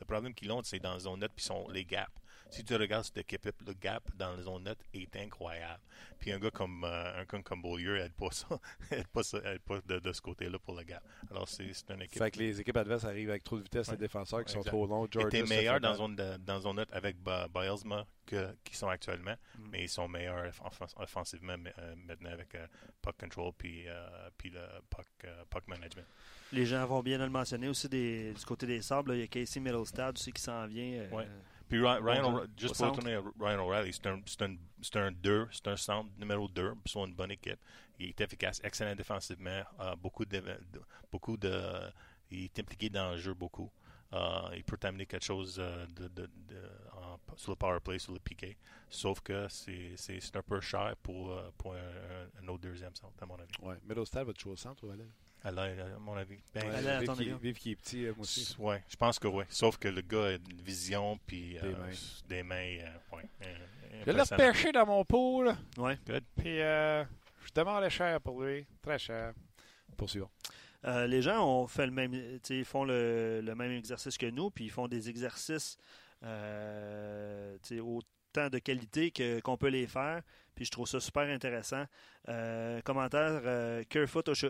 S7: le problème qu'ils ont, c'est dans la zone net puis sont les gaps. Si tu regardes cette équipe, le gap dans la zone net est incroyable. Puis un gars comme euh, un gars comme Beaulieu aide pas ça, [laughs] aide pas, ça, aide pas de, de ce côté-là pour le gap. Alors c'est c'est une équipe.
S1: Fait que les équipes adverses arrivent avec trop de vitesse,
S7: Ouais.
S1: les défenseurs qui sont trop longs.
S7: Et
S1: Georgia
S7: t'es
S1: se fait
S7: meilleur dans zone de, dans zone net avec Bilesma que qui sont actuellement,
S3: Mm.
S7: mais ils sont meilleurs offen- offensivement mais, euh, maintenant avec euh, puck control puis euh, puis le puck euh, puck management.
S3: Les gens vont bien le mentionner aussi des- du côté des sables. là, Il y a Casey Middlestad aussi qui s'en vient. euh,
S7: Ouais. Puis Ryan, Ryan
S3: Bon,
S7: juste pour retourner à Ryan O'Reilly, c'est un, c'est un, c'est un 2, c'est un centre numéro 2, c'est une bonne équipe. Il est efficace, excellent défensivement, euh, beaucoup de, beaucoup de, il est impliqué dans le jeu beaucoup. Euh, il peut t'amener quelque chose euh, de, de, de- en- sur le power play, sur le piqué. Sauf que c'est, un peu cher pour, euh, pour un, un- autre deuxième centre, à mon avis.
S1: Ouais. Middlestad va te jouer au centre ou à l'aile?
S7: À l'aile, à mon avis. Ben,
S3: À l'aile, à
S1: vive qui-
S3: avis?
S1: Vive qui est petit, euh, moi aussi.
S7: Ouais, je pense que oui. Sauf que le gars a une vision puis
S1: Des
S7: euh,
S1: mains.
S7: des mains. euh, ouais, euh,
S1: Je l'ai repêché dans mon pool.
S3: Ouais.
S1: Puis euh, je demandais cher pour lui. Très cher. Poursuivons.
S3: Euh, les gens ont fait le même, ils font le, le même exercice que nous, puis ils font des exercices euh, tu autant de qualité qu'on peut les faire. Puis je trouve ça super intéressant. Euh, commentaire euh,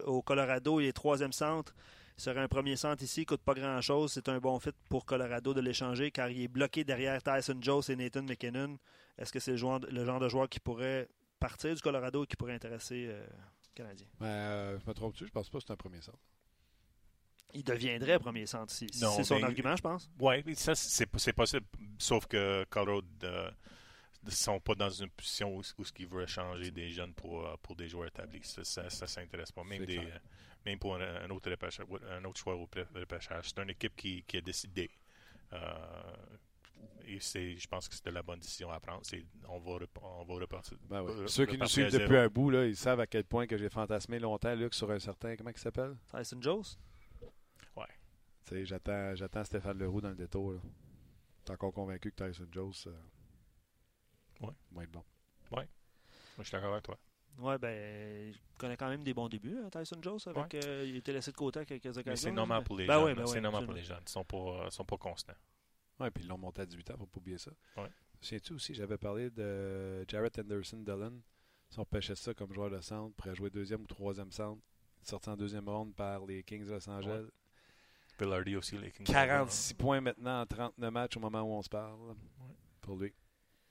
S3: au, Colorado, il est troisième centre. Il serait un premier centre ici, il coûte pas grand-chose. C'est un bon fit pour Colorado de l'échanger car il est bloqué derrière Tyson Jones et Nathan McKinnon. Est-ce que c'est le, genre de joueur qui pourrait partir du Colorado et qui pourrait intéresser euh, Canadien?
S1: Ben, euh, je me trompe-tu? Je pense pas que c'est un premier centre.
S3: Il deviendrait premier centre C'est son
S7: ben,
S3: argument, je pense.
S7: Oui, ça, c'est c'est possible. Sauf que Colorado ne sont pas dans une position où, où ils veulent échanger des jeunes pour, euh, pour des joueurs établis. Ça, ça, ça s'intéresse pas. Même, des, euh, même pour un, un autre repêchage- un autre choix au repêchage. C'est une équipe qui, qui a décidé. Euh, et c'est, je pense que c'était la bonne décision à prendre. C'est, on, va on va repartir.
S1: Ben oui.
S7: re-
S1: Ceux qui nous suivent depuis un bout, là, ils savent à quel point que j'ai fantasmé longtemps, Luc, sur un certain. Comment il s'appelle?
S3: Tyson Jones?
S1: Tu sais, j'attends, j'attends Stéphane Leroux dans le détour. là. T'es encore convaincu que Tyson Jones euh,
S7: Ouais.
S1: va être bon.
S7: Moi, je suis d'accord avec toi.
S3: Ouais, ben, il connaît quand même des bons débuts, hein, Tyson Jones. Avec, euh, il était laissé de côté à quelques occasions.
S7: Mais c'est normal
S3: mais-
S7: pour les
S3: Ben
S7: jeunes.
S3: oui, ben
S7: c'est
S3: oui,
S7: normal pour les jeunes. Ils sont pas, sont pas constants.
S1: Ouais, puis ils l'ont monté à 18 ans, faut pas oublier ça.
S7: Ouais.
S1: Sais-tu aussi, j'avais parlé de Jarrett Anderson Dillon. Si on pêchait ça comme joueur de centre, pourrait jouer deuxième ou troisième centre, sorti en deuxième ronde par les Kings de Los Angeles.
S7: Villardy aussi, les Kings.
S1: 46 points maintenant en 39 matchs au moment où on se parle. Pour lui.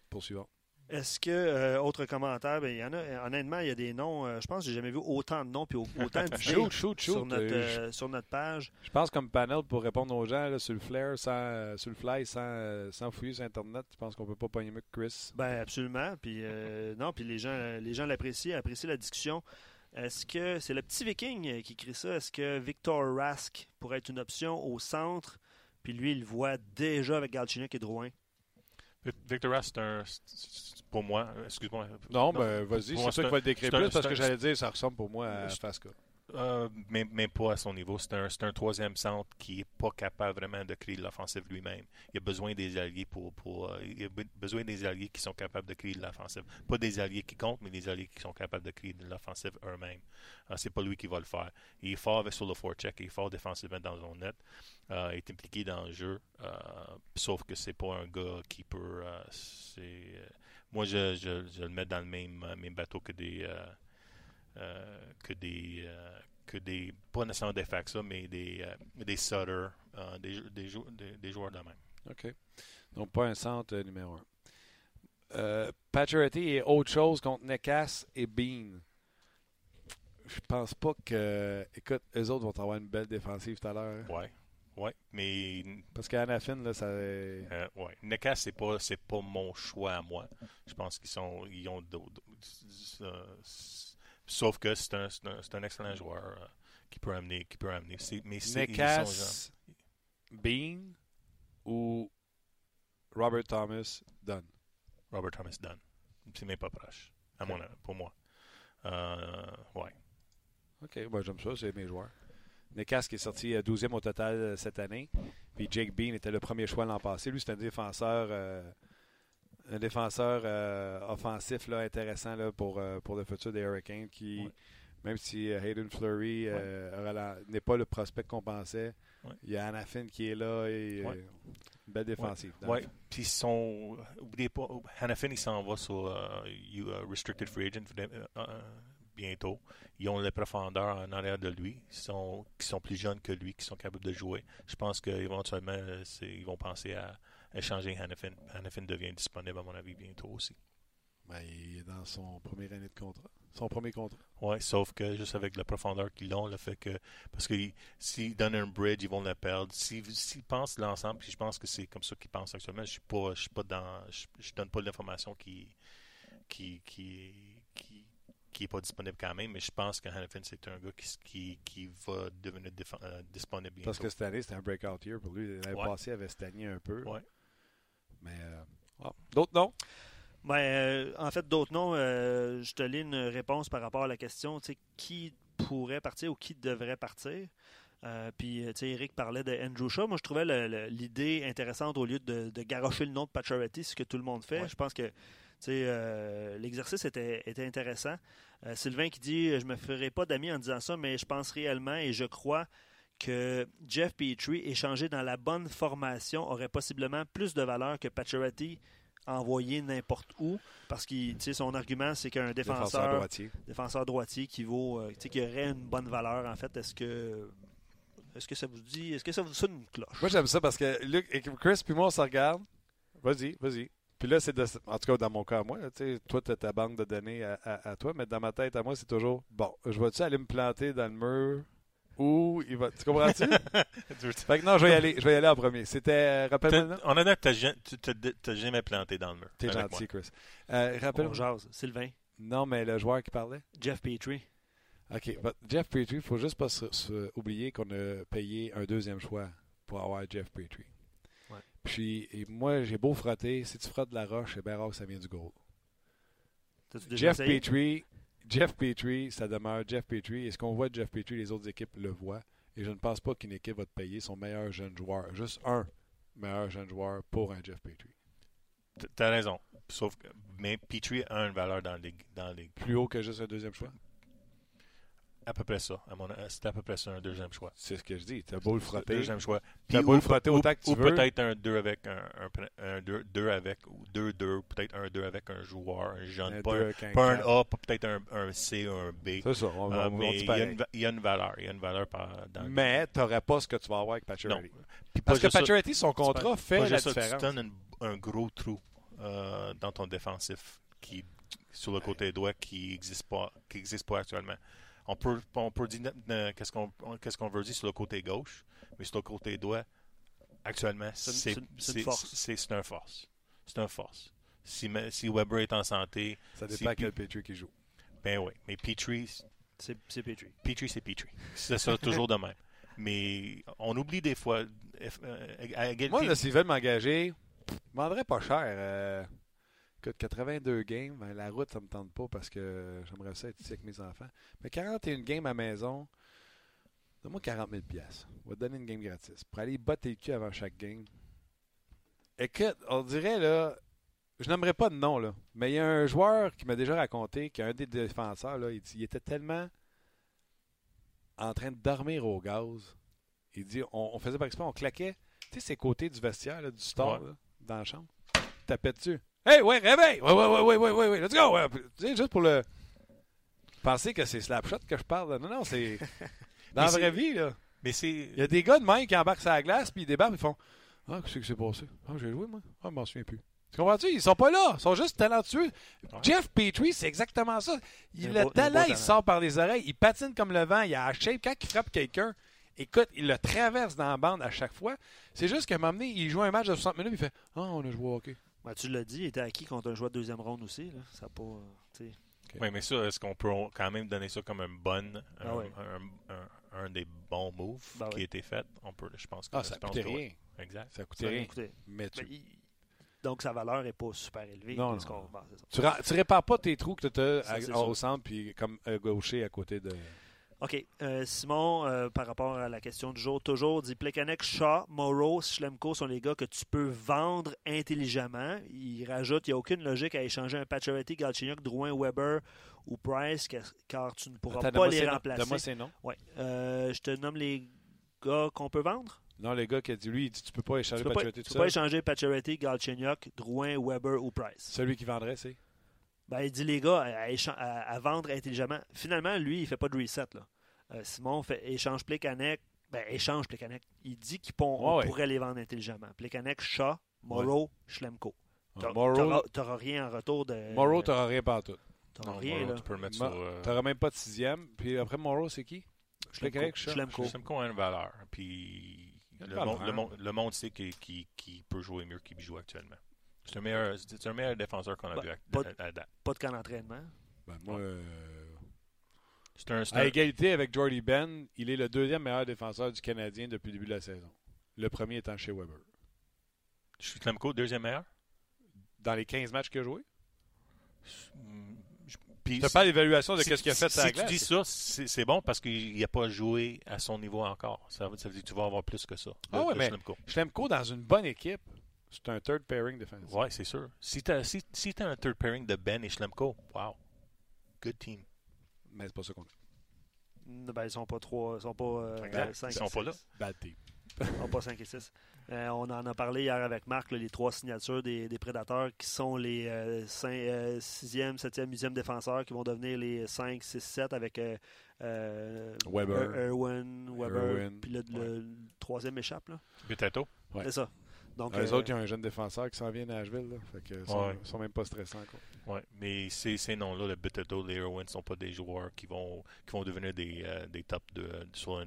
S1: Poursuivant.
S3: Est-ce que, euh, autre commentaire, ben, il y en a, honnêtement, il y a des noms, euh, je pense que j'ai jamais vu autant de noms puis au- autant d'idées [laughs]
S1: Shoot, shoot,
S3: sur, notre,
S1: Euh,
S3: euh, sur notre page.
S1: Je pense comme panel pour répondre aux gens là, sur le flair, sans, euh, sur le fly, sans, euh, sans fouiller sur Internet. Je pense qu'on peut pas pogner mieux que Chris.
S3: Ben absolument. Puis euh, non, puis les gens, les gens l'apprécient, apprécient la discussion. Est-ce que c'est le petit Viking euh, qui écrit ça? Est-ce que Victor Rask pourrait être une option au centre? Puis lui, il le voit déjà avec Galchenyuk et Drouin.
S7: Victor Rask, c'est un. c'est- c'est- Pour moi, excuse-moi.
S1: Non, ben vas-y,
S7: Pour
S1: c'est
S7: moi,
S1: ça qui va le décrire plus parce que j'allais dire ça ressemble pour moi à
S7: Je-
S1: Fasca.
S7: Euh, mais, mais pas à son niveau. C'est un, un troisième centre qui n'est pas capable vraiment de créer de l'offensive lui-même. Il a besoin des alliés pour. pour euh, il a be- besoin des alliés qui sont capables de créer de l'offensive. Pas des alliés qui comptent, mais des alliés qui sont capables de créer de l'offensive eux-mêmes. Euh, c'est pas lui qui va le faire. Il est fort sur le forecheck, il est fort défensivement dans son net. Euh, il est impliqué dans le jeu. euh, sauf que c'est pas un gars qui peut. euh, moi, je, le mets dans le même bateau que des. Euh, que des euh, que des pas nécessairement des Faxa mais des euh, des Sutter des, des, jou- des, des joueurs de même
S1: OK. Donc, pas un centre numéro un. Euh, Pacioretty et autre chose contre Necas et Bean. Je pense pas que. Écoute, eux autres vont avoir une belle défensive tout à l'heure. hein.
S7: ouais ouais mais
S1: Parce qu'Anafin, là, ça.
S7: euh, ouais Nekas c'est pas c'est pas mon choix à moi je pense qu'ils sont ils ont d'autres- euh, sauf que c'est un, un, un excellent joueur euh, qui peut amener qui peut amener mais
S1: Bean ou Robert Thomas Dunn?
S7: Robert Thomas Dunn c'est même pas proche, à mon, pour moi. Euh, ouais.
S1: OK, moi j'aime ça, c'est mes joueurs. Nekas qui est sorti 12e au total euh, cette année. Puis Jake Bean était le premier choix l'an passé. Lui, c'est un défenseur, euh, un défenseur euh, offensif là, intéressant là, pour, euh, pour le futur des Hurricanes. Qui,
S7: Ouais.
S1: Même si euh, Hayden Fleury n'est pas le prospect qu'on pensait,
S7: Ouais.
S1: il y a Anafin qui est là et belle défensive. fond.
S7: Puis ils sont. Oubliez pas, Hannafin, il s'en va sur Restricted Free Agent bientôt. Ils ont les profondeurs en arrière de lui, qui sont, qui sont plus jeunes que lui, qui sont capables de jouer. Je pense qu'éventuellement, ils vont penser à échanger Hannafin. Hannafin devient disponible, à mon avis, bientôt aussi.
S1: Ben, il est dans son premier année de contrat. Son premier contrat.
S7: Ouais, sauf que juste avec la profondeur qu'ils ont, le fait que. Parce que s'ils donnent un bridge, ils vont le perdre. S'ils s'ils pensent l'ensemble, puis je pense que c'est comme ça qu'ils pensent actuellement, je suis pas, je suis pas dans. Je, je donne pas l'information qui. qui. qui. qui qui est pas disponible quand même, mais je pense que Hannafin, c'est un gars qui, qui, qui va devenir euh, disponible bientôt.
S1: Parce que cette année, c'était un breakout year pour lui. L'année
S7: Ouais.
S1: passée, il avait stagné un peu.
S7: Ouais.
S1: Mais euh, ah, d'autres noms?
S3: Ben, euh, en fait, d'autres noms, euh, je te lis une réponse par rapport à la question, tu sais, qui pourrait partir ou qui devrait partir. Euh, puis, tu sais, Eric parlait de Andrew Shaw. Moi, je trouvais l'idée intéressante au lieu de, de garocher le nom de Pacioretty, ce que tout le monde fait.
S7: Ouais.
S3: Je pense que, tu sais, euh, l'exercice était, était intéressant. Euh, Sylvain qui dit, je me ferai pas d'amis en disant ça, mais je pense réellement et je crois que Jeff Petrie, échangé dans la bonne formation, aurait possiblement plus de valeur que Pacioretty envoyé n'importe où parce que son argument c'est qu'un
S1: Défenseur
S3: défenseur,
S1: droitier.
S3: défenseur droitier qui vaut euh, qui aurait une bonne valeur en fait est-ce que est-ce que ça vous dit est-ce que ça vous sonne une cloche?
S1: Moi, j'aime ça parce que Luc, et Chris puis moi, on se regarde. Vas-y, vas-y. Puis là, c'est de- en tout cas dans mon cas, à moi, là, tu sais, toi, tu as ta banque de données à, à- à toi, mais dans ma tête, à moi, c'est toujours bon, je vais-tu aller me planter dans le mur ou il va. Tu comprends-tu? [laughs] fait que non, je vais y aller, je vais y aller en premier. C'était. euh, Rappelle-moi
S7: Honnêtement, t'as ja- tu t'as t'as jamais planté dans le mur.
S1: T'es gentil, Chris. Euh,
S3: on
S1: Rappelle-moi.
S3: jase Sylvain
S1: Non, mais le joueur qui parlait?
S3: Jeff Petrie
S1: OK. but Jeff Petrie, il faut juste pas se, se- oublier qu'on a payé un deuxième choix pour avoir Jeff Petrie.
S3: Ouais.
S1: Puis, et moi, j'ai beau frotter. Si tu frottes de la roche, c'est bien rare que ça vient du
S3: déjà
S1: Jeff
S3: essayé?
S1: Petrie, Jeff Petrie, ça demeure Jeff Petrie. Et ce qu'on voit de Jeff Petrie, les autres équipes le voient. Et je ne pense pas qu'une équipe va te payer son meilleur jeune joueur. Juste un meilleur jeune joueur pour un Jeff Petrie.
S7: T'as raison. Sauf que, mais Petrie a une valeur dans la ligue. Dans la ligue.
S1: Plus haut que juste un deuxième choix?
S7: À peu près ça. Euh, C'est à peu près ça, un deuxième choix.
S1: C'est ce que je dis. Tu as beau le frotter.
S7: Deuxième choix.
S1: T'as beau
S7: ou-
S1: le frotter
S7: ou-
S1: autant que tu
S7: ou
S1: veux.
S7: peut-être un 2 avec un, un, un deux, deux avec, ou 2-2, peut-être un 2 avec un joueur, un jeune,
S1: Un
S7: pas,
S1: deux
S7: un,
S1: un
S7: pas. A, pas peut-être un, un C ou un B.
S1: C'est ça. On,
S7: Euh, mais
S1: dit
S7: il y, a une, va- il y a une valeur. Il y a une valeur par, dans
S1: Mais tu n'aurais pas ce que tu vas avoir avec. Pacioretty.
S7: Pas
S1: Parce que Pacioretty, son contrat
S7: pas
S1: fait la
S7: juste ça,
S1: différence.
S7: Tu donnes une- un gros trou euh, dans ton défensif qui, sur le côté droit qui n'existe pas, qui existe pas actuellement. On peut, on peut dire euh, qu'est-ce qu'on qu'est-ce qu'on veut dire sur le côté gauche, mais sur le côté droit, actuellement,
S3: C'est une- force.
S7: c'est- un force. C'est un force. Si, si Weber est en santé,
S1: Ça
S7: si
S1: dépend à
S7: Pe-
S1: quel Petrie qui joue.
S7: ben oui. Mais Petrie,
S3: c'est Petrie
S7: Petrie, c'est Petrie. C'est ça toujours de même. Mais on oublie des fois. euh, à égalité-
S1: Moi, là, s'ils veulent m'engager, je vendrais pas cher. Euh, écoute, 82 games, ben, la route, ça me tente pas parce que j'aimerais ça être ici avec mes enfants. Mais 41 games à maison, donne-moi 40 000 pièces. On va te donner une game gratis. Pour aller botter le cul avant chaque game. Écoute, on dirait, là, je n'aimerais pas de nom, là, mais il y a un joueur qui m'a déjà raconté qu'un des défenseurs, là, il, dit- il était tellement en train de dormir au gaz. Il dit, on, on faisait par exemple, on claquait, tu sais, ces côtés du vestiaire, là, du store,
S7: Ouais.
S1: là, dans la chambre. Tapait dessus. Hey, ouais, réveille! Ouais, ouais, ouais, ouais, ouais, ouais, ouais, let's go! Ouais. Tu sais, juste pour le. Penser que c'est Slapshot que je parle. là. Non, non, c'est. [laughs] Dans la vraie vie, là.
S7: Mais c'est.
S1: Il y a des gars de même qui embarquent sur la glace, puis ils débarquent, ils font Ah, qu'est-ce qui s'est passé? Ah, j'ai joué, moi. Ah, je m'en souviens plus. Tu comprends-tu? Ils sont pas là. Ils sont juste talentueux. Jeff Petrie, c'est exactement ça. Il, le
S3: beau-
S1: talent, il sort par les oreilles. Il patine comme le vent. Il a la shape. Quand il frappe quelqu'un, écoute, il le traverse dans la bande à chaque fois. C'est juste qu'à un moment donné, il joue un match de 60 minutes, il fait Ah, on a joué au hockey.
S3: Ben, tu l'as dit il était acquis contre un joueur de deuxième ronde aussi là. ça pas euh, tu.
S7: Oui, mais ça, est-ce qu'on peut quand même donner ça comme un bon, un,
S3: Ah ouais.
S7: un- un- un des bons moves
S3: Ben
S7: qui
S3: ouais.
S7: a été fait? On peut, je pense que
S1: Ah, ça coûtait
S7: que
S1: rien.
S7: Exact.
S1: Ça coûtait rien.
S3: coûté.
S1: Mais tu-
S3: Ben, il- donc sa valeur n'est pas super élevée.
S1: Non,
S3: bon.
S1: Tu, ra- tu répares pas tes trous que tu as au centre, puis comme un gaucher à côté de.
S3: OK. Euh, Simon, euh, par rapport à la question du jour, toujours dit Plekanec, Shaw, Morrow, Schlemko sont les gars que tu peux vendre intelligemment. Il rajoute il n'y a aucune logique à échanger un Pacioretty, Galchenyuk, Drouin, Weber ou Price car, tu ne pourras
S1: Attends,
S3: pas les remplacer.
S1: Donne-moi ces noms.
S3: Ouais. Euh, je te nomme les gars qu'on peut vendre.
S1: Non, le gars qui a dit, lui, il dit tu peux pas
S3: Tu
S1: échanger
S3: peux pas,
S1: Pacioretty
S3: tu
S1: tout
S3: peux pas échanger Pacioretty, Galchenyuk, Drouin, Weber ou Price.
S1: Celui qui vendrait, c'est?
S3: Ben, il dit les gars à- à vendre intelligemment. Finalement, lui, il fait pas de reset. Là. Euh, Simon fait échange Plekanec. Ben, échange Plekanec. Il dit qu'on
S1: Ouais,
S3: pourrait les vendre intelligemment. Plekanec, Shaw, Morrow, Schlemko. T'auras-
S1: Morrow,
S3: T'auras t'auras rien en retour de.
S1: Morrow t'auras rien partout.
S3: T'auras
S7: Non,
S3: rien,
S7: Morrow,
S3: là.
S7: tu peux le mettre sur. euh,
S1: T'auras même pas de sixième. Puis après, Morrow, c'est qui?
S3: Schlemko. Schlemko.
S7: A une valeur. Puis le,
S1: valeur.
S7: monde, le, monde, le monde sait qu'il qu'il- qu'il peut jouer mieux qu'il joue actuellement. C'est un meilleur, c'est un meilleur défenseur qu'on a
S3: Bah,
S7: vu à,
S3: pas-
S7: à- à date.
S3: Pas de camp d'entraînement.
S1: Ben, moi, euh,
S7: C'est un,
S1: à égalité avec Jordy Ben, il est le deuxième meilleur défenseur du Canadien depuis le début de la saison. Le premier étant chez Weber.
S7: Je suis Klemko, deuxième meilleur?
S1: Dans les 15 matchs qu'il a joué.
S7: Je- puis si-
S1: pas l'évaluation de
S7: si-
S1: ce qu'il a fait
S7: si, si tu dis ça, c'est bon parce qu'il n'a pas joué à son niveau encore. Ça veut, ça veut dire que tu vas avoir plus que ça. de-
S1: Ah
S7: de
S1: mais-
S7: Schlemko.
S1: Schlemko, dans une bonne équipe, c'est un third pairing défensif.
S7: Ouais, c'est sûr. Si tu as, si, si t'as un third pairing de Ben et Schlemko, wow. Good team.
S1: Mais c'est pas ça qu'on dit.
S3: Ben, ils sont pas trois. Ils sont pas. euh,
S7: Ils sont
S3: et
S7: pas
S3: six.
S7: là.
S1: Bad team.
S3: Ils sont pas 5 et 6. on en a parlé hier avec Marc, là, les trois signatures des, des prédateurs qui sont les 6e, 7e, 8e défenseurs qui vont devenir les 5, 6, 7 avec euh, euh,
S1: Weber.
S3: Er- Erwin, Weber,
S1: Erwin.
S3: puis le, le- le troisième échappe. Là.
S7: Peut-être.
S1: Ouais.
S3: C'est ça. Donc,
S1: Les
S3: euh,
S1: autres, ils ont un jeune défenseur qui s'en vient à Nashville. Là. Fait que, ils sont,
S7: Ouais.
S1: ils sont même pas stressants. Quoi.
S7: Ouais, mais ces, ces noms-là, le Butteto, les Irwin, ne sont pas des joueurs qui vont, qui vont devenir des, euh, des top de, sur un,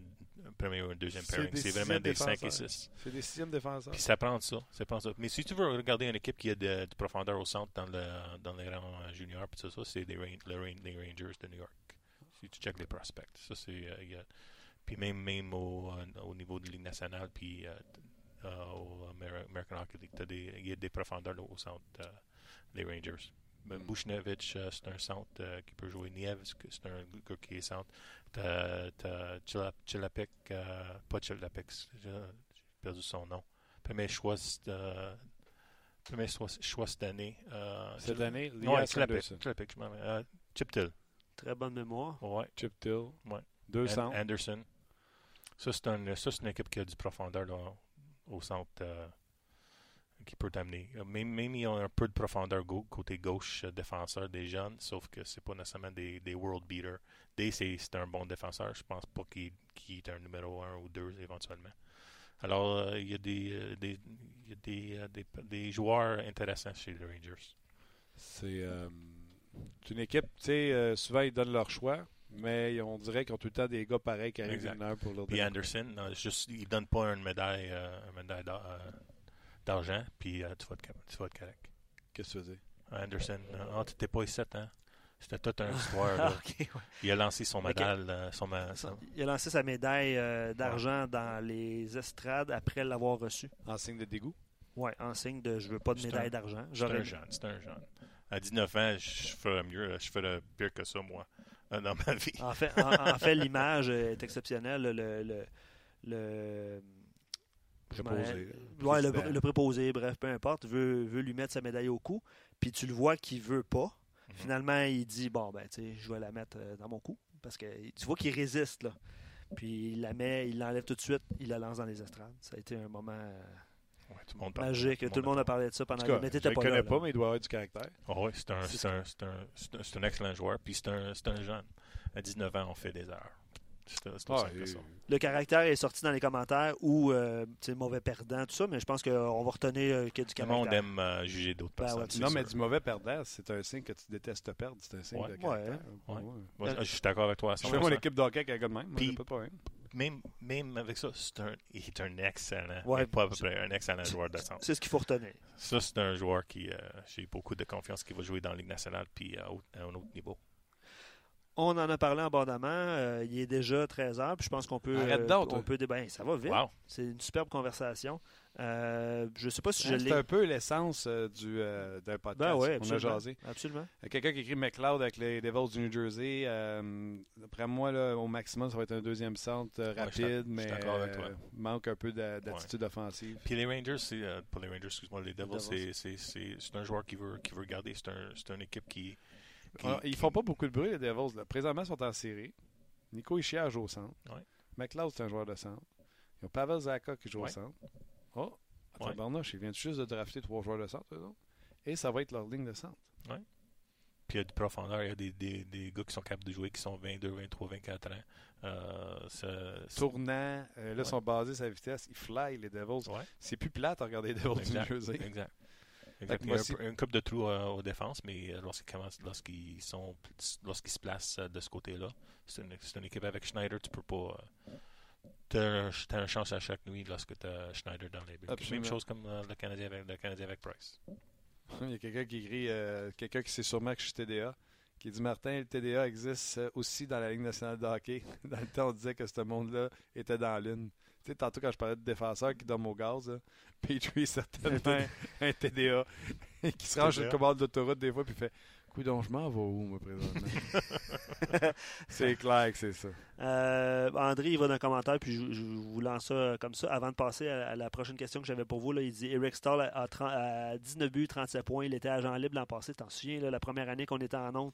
S7: un premier ou un deuxième pairing. C'est vraiment des 5 et
S1: défenseurs.
S7: 6.
S1: C'est des sixièmes défenseurs.
S7: Puis ça prend ça, ça prend ça. Mais si tu veux regarder une équipe qui a de, de profondeur au centre dans, le, dans les rangs euh, juniors, puis tout ça, c'est des Ran- le Ran- les Rangers de New York. Si tu checkes les prospects, ça c'est. euh, il y a- puis même, même au, euh, au niveau de Ligue nationale, puis euh, euh, au Amer- American Hockey League, t'as des- il y a des profondeurs là, au centre, euh, les Rangers. Bushnevich, euh, c'est un centre euh, qui peut jouer. Nieves, c'est un gars qui est centre. T'as t'as Chila- Chilapek, euh, pas Chilapek, j'ai perdu son nom. Premier choix, euh, premier choix, choix cette année. Euh,
S1: Cette année, Anderson.
S7: Chilapek, je m'en. Euh, Chip Till.
S3: très bonne mémoire.
S7: Ouais.
S1: Chip Till.
S7: Ouais.
S1: Deux
S7: An-
S1: centres.
S7: Anderson. Ça, c'est un, ça, c'est une équipe qui a du profondeur là, au centre euh, qui peut t'amener. Même, même ils ont un peu de profondeur côté gauche euh, défenseur des jeunes, sauf que c'est pas nécessairement des, des world beaters. Day, c'est un bon défenseur. Je pense pas qu'il est un numéro 1 ou 2 éventuellement. Alors, euh, il y a des, y a des, des, des joueurs intéressants chez les Rangers.
S1: C'est une équipe, tu sais, souvent ils donnent leur choix, mais on dirait qu'ils ont tout le temps des gars pareils qui arrivent une heure pour leur
S7: Puis. Anderson, non, juste, il donne pas une médaille, euh, une médaille euh, d'argent, puis euh, tu, vas être, tu vas être correct.
S1: Qu'est-ce que tu veux dire?
S7: Anderson, euh, ah, tu n'étais pas ici, hein? C'était toute une [laughs] histoire. là.
S3: Ok, ouais.
S7: Il a lancé son médaille. euh, son
S3: Il a lancé sa médaille euh, d'argent dans les estrades après l'avoir reçue.
S1: En signe de dégoût?
S3: Ouais, en signe de je veux pas de médaille
S7: un-
S3: d'argent.
S7: C'est un jeune, c'est un jeune. À 19 ans, je ferais mieux, je ferais pire que ça, moi, dans ma vie.
S3: En fait, en, en fait l'image est exceptionnelle. Le, le, le,
S1: Préposé.
S3: Ouais, le préposé, bref, peu importe, veut, veut lui mettre sa médaille au cou. Puis tu le vois qu'il veut pas.
S7: Mhm.
S3: Finalement, il dit Bon, ben, tu sais, je vais la mettre euh, dans mon cou. Parce que tu vois qu'il résiste, là. Puis il la met, il l'enlève tout de suite, il la lance dans les estrades. Ça a été un moment euh,
S7: Ouais, tout le monde parle.
S3: magique. Tout le monde a parlé de ça
S1: En
S3: pendant
S1: tout cas,
S3: mais
S1: je
S3: pas
S1: connais
S3: là,
S1: pas,
S3: là.
S1: mais il doit avoir du caractère.
S7: Ah ouais, c'est un,
S3: C'est
S7: un, c'est un, c'est un, excellent joueur, puis c'est un, c'est un jeune. À 19 ans, on fait des erreurs.
S1: Ah, et-.
S3: Le caractère est sorti dans les commentaires ou euh, mauvais perdant, tout ça, mais je pense qu'on va retenir euh, qu'il y a du
S7: Le monde
S3: caractère.
S7: aime euh, juger d'autres
S3: Ben
S7: personnes.
S3: ouais,
S1: non, mais du mauvais perdant, c'est un signe que tu détestes perdre. C'est un signe
S7: Ouais.
S1: de caractère.
S3: Ouais.
S1: Ouais.
S7: Moi, je suis d'accord avec toi à
S1: Je fais mon
S7: 100%.
S1: équipe d'hockey avec un gars de même. Moi,
S7: Puis-
S1: j'ai pas de problème.
S7: Même, même avec ça, c'est un, il est un excellent,
S3: Ouais.
S7: mais pas à peu près un excellent joueur de centre.
S3: C'est ce qu'il faut retenir.
S7: Ça, c'est un joueur qui, euh, j'ai beaucoup de confiance qu'il va jouer dans la Ligue nationale puis à, haut- à un autre niveau.
S3: On en a parlé abondamment. Euh, il est déjà 13 heures, puis je pense qu'on peut.
S1: Arrête
S3: euh, on peut ben, ça va vite.
S7: Wow.
S3: C'est une superbe conversation. Euh, je ne sais pas si je
S1: Hein, C'est
S3: l'ai.
S1: un peu l'essence euh, du, euh, d'un podcast
S3: Ben oui,
S1: qu'on a
S3: absolument.
S1: jasé.
S3: Absolument.
S1: Quelqu'un qui écrit McLeod avec les Devils du New Jersey. Euh, D'après moi, là, au maximum, ça va être un deuxième centre euh,
S7: Ouais,
S1: rapide,
S7: je suis
S1: mais
S7: d'accord avec toi.
S1: euh, manque un peu d'a- d'attitude offensive.
S7: Puis les Rangers, c'est, euh, pas les Rangers, excuse-moi, les Devils,
S3: Devils.
S7: c'est, c'est, c'est, c'est un joueur qui veut, qui veut garder. C'est, un, c'est une équipe qui.
S1: Ah, ils font pas beaucoup de bruit, les Devils. Là. Présentement, ils sont en série. Nico Ishia joue au centre.
S7: Ouais.
S1: McLeod, c'est un joueur de centre. Ils ont Pavel Zaka qui joue au centre. Oh, attends,
S7: Ouais.
S1: Barnouche, ils viennent juste de drafter trois joueurs de centre, eux autres. Et ça va être leur ligne de centre.
S7: Puis il y a du profondeur, il y a des, des, des gars qui sont capables de jouer, qui sont 22, 23, 24 ans. Euh,
S1: Tournant, euh, là, ils sont basés sur la vitesse. Ils fly, les Devils. C'est plus plate à regarder les Devils du. Jersey.
S7: Exact.
S1: Fait
S7: Exact.
S1: que
S7: Il y
S1: moi
S7: a
S1: aussi-
S7: un, coupe de trous euh, aux défenses, mais euh, lorsqu'ils commencent, lorsqu'ils sont, lorsqu'ils se placent euh, de ce côté-là, c'est une, c'est une équipe avec Schneider, tu peux pas. Tu as, une chance à chaque nuit lorsque tu as Schneider dans les buts. Même chose comme euh, le Canadien avec le Canadien avec Price. [laughs]
S1: Il y a quelqu'un qui écrit, euh, quelqu'un qui sait sûrement que je suis TDA, qui dit Martin, le TDA existe aussi dans la Ligue nationale de hockey. [laughs] Dans le temps, on disait que ce monde-là était dans l'une. Sais, tantôt quand je parlais de défenseurs qui dorment au gaz, là, [laughs] Petrie certainement un TDA [laughs] qui se range une commande d'autoroute des fois puis fait Coudon, je m'en vais où, moi, présentement? [laughs] C'est clair que c'est ça.
S3: Euh, André, il va dans un commentaire, puis je, je vous lance ça comme ça. Avant de passer à, à la prochaine question que j'avais pour vous, là, il dit Eric Stahl a, a 30 a 19 buts, 37 points. Il était agent libre l'an passé. T'en souviens, là, la première année qu'on était en
S1: fois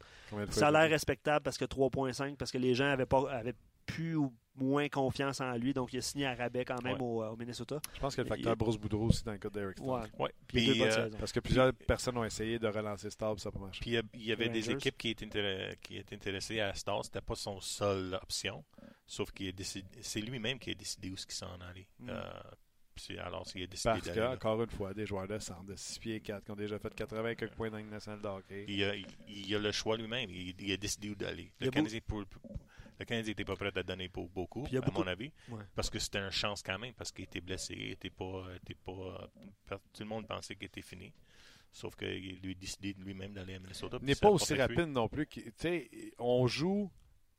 S3: Salaire respectable parce que 3,5, parce que les gens avaient, pas, avaient plus ou moins confiance en lui. Donc, il a signé à rabais quand même
S7: Ouais.
S3: au, au Minnesota.
S1: Je pense a le
S3: Il-
S1: facteur Bruce Boudreau aussi dans le cas d'Eric Stahl.
S3: Ouais.
S7: Euh,
S3: saisons.
S1: Parce que plusieurs personnes ont essayé de relancer Stahl, ça n'a pas marché.
S7: Puis il y avait des équipes qui étaient, intér- qui étaient intéressées à Star. C'était pas son seule option. Sauf qu'il a décidé, c'est lui-même qui a décidé où ce qu'il s'en allait.
S3: Mm.
S7: Euh, alors, il a décidé
S1: Parce
S7: d'aller
S1: que, encore une fois, des joueurs de centre de 6 pieds 4 qui ont déjà fait 80 quelques points dans la Ligue nationale de hockey.
S7: Il a, il, il a le choix lui-même. Il, il a décidé où d'aller. Le Canadien, pour- le Canadien n'était pas prêt à donner pour beaucoup,
S3: il
S7: à
S3: beaucoup-
S7: mon avis.
S3: Ouais.
S7: Parce que c'était une chance quand même, parce qu'il était blessé. Il était pas, était pas, tout le monde pensait qu'il était fini. Sauf qu'il lui a décidé lui-même d'aller à Minnesota. puis
S1: n'est pas aussi
S7: fruit.
S1: rapide non plus. qu'il- Tu sais, on joue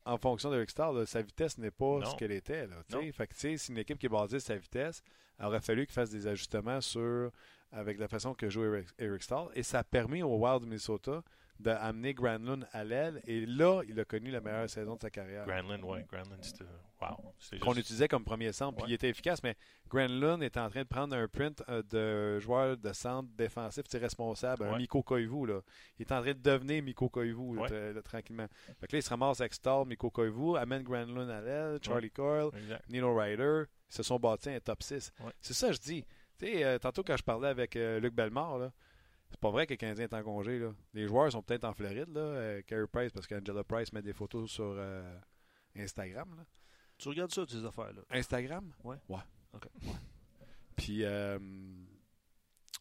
S1: en fonction de là. Sa vitesse n'est pas
S7: Non.
S1: ce qu'elle était. Là, fait que, c'est une équipe qui est basée sur sa vitesse. Il aurait fallu qu'il fasse des ajustements sur avec la façon que joue Eric, Eric Stahl. Et ça a permis au Wild de Minnesota d'amener Granlund à l'aile. Et là, il a connu la meilleure saison de sa carrière.
S7: Granlund, ouais, Granlund, c'était. Wow.
S1: Qu'on utilisait comme premier centre. Puis
S7: Ouais.
S1: il était efficace, mais Granlund est en train de prendre un print euh, de joueur de centre défensif, c'est responsable, un
S7: Ouais.
S1: Miko Koivu. Là. Il est en train de devenir Miko Koivu là,
S7: Ouais.
S1: tra- là, tranquillement. Fait que là, il se ramasse avec Stahl, Miko Koivu, amène Granlund à l'aile, Charlie Coyle,
S7: Exact.
S1: Nino Ryder. Ils se sont bâtis un top 6.
S7: Ouais.
S1: C'est ça que je dis. Tu sais, euh, tantôt quand je parlais avec euh, Luc Bellemare, là, c'est pas vrai que le Canadien est en congé. Là. Les joueurs sont peut-être en Floride, là, euh, Carey Price, parce qu'Angela Price met des photos sur euh, Instagram. Là.
S3: Tu regardes ça, ces affaires-là?
S1: Instagram?
S3: Ouais.
S1: Ouais.
S3: OK.
S1: Puis, euh,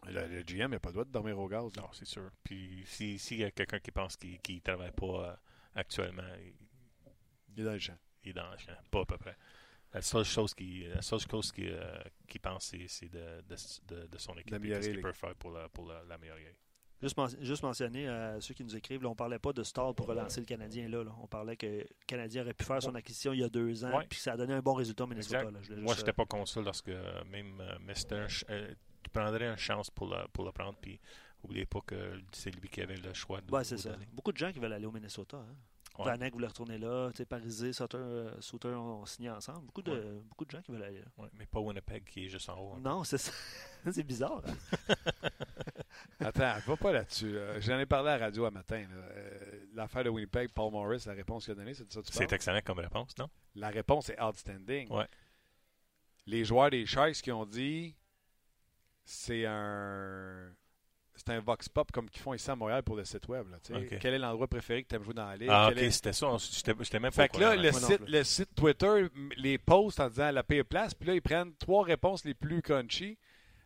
S1: le, le GM n'a pas le droit de dormir au gaz. là.
S7: Non, c'est sûr. Puis si- s'il y a quelqu'un qui pense qu'il ne travaille pas euh, actuellement, il,
S1: Il est dans le champ.
S7: il est dans le champ. Pas à peu près. La seule chose qu'il la seule chose qu'il euh, qu'il pense, c'est c'est de, de, de, de son équipe et qu'est-ce qu'il peut faire pour la- pour la- l'améliorer.
S3: Juste, men- juste mentionner à ceux qui nous écrivent, là, on parlait pas de Stall pour relancer le Canadien. Là, là. On parlait que le Canadien aurait pu faire son acquisition il y a deux ans, puis ça a donné un bon résultat au Minnesota. Là. Je
S7: Moi,
S3: juste,
S7: j'étais pas contre ça lorsque euh, même. euh, mais c'était un ch- euh, tu prendrais une chance pour le, pour le prendre. Puis, oubliez pas que c'est lui qui avait le choix de.
S3: euh, Ouais, c'est ça. Beaucoup de gens qui veulent aller au Minnesota. Hein.
S7: Ouais.
S3: Vanek voulait retourner là. Parisé, Sutter, euh, Sutter ont signé ensemble. Beaucoup de, beaucoup de gens qui veulent aller là.
S7: Ouais, mais pas Winnipeg qui est juste en haut. hein.
S3: Non, c'est ça. [laughs] c'est bizarre. hein. [laughs]
S1: Attends, va pas là-dessus. là. J'en ai parlé à la radio un matin. Euh, L'affaire de Winnipeg, Paul Morris, la réponse qu'il a donnée, c'est de ça que tu
S7: C'est excellent comme réponse, non?
S1: La réponse est outstanding.
S7: Ouais.
S1: Les joueurs des Sharks qui ont dit c'est un c'est un vox pop comme qu'ils font ici à Montréal pour le site web. là. Quel est l'endroit préféré que tu aimes jouer dans la ligue?
S7: Ah, ok,
S1: est-
S7: c'était ça. J'étais même pas
S1: Fait que là, le site, le site Twitter les poste en disant la pire place, puis là, ils prennent trois réponses les plus crunchy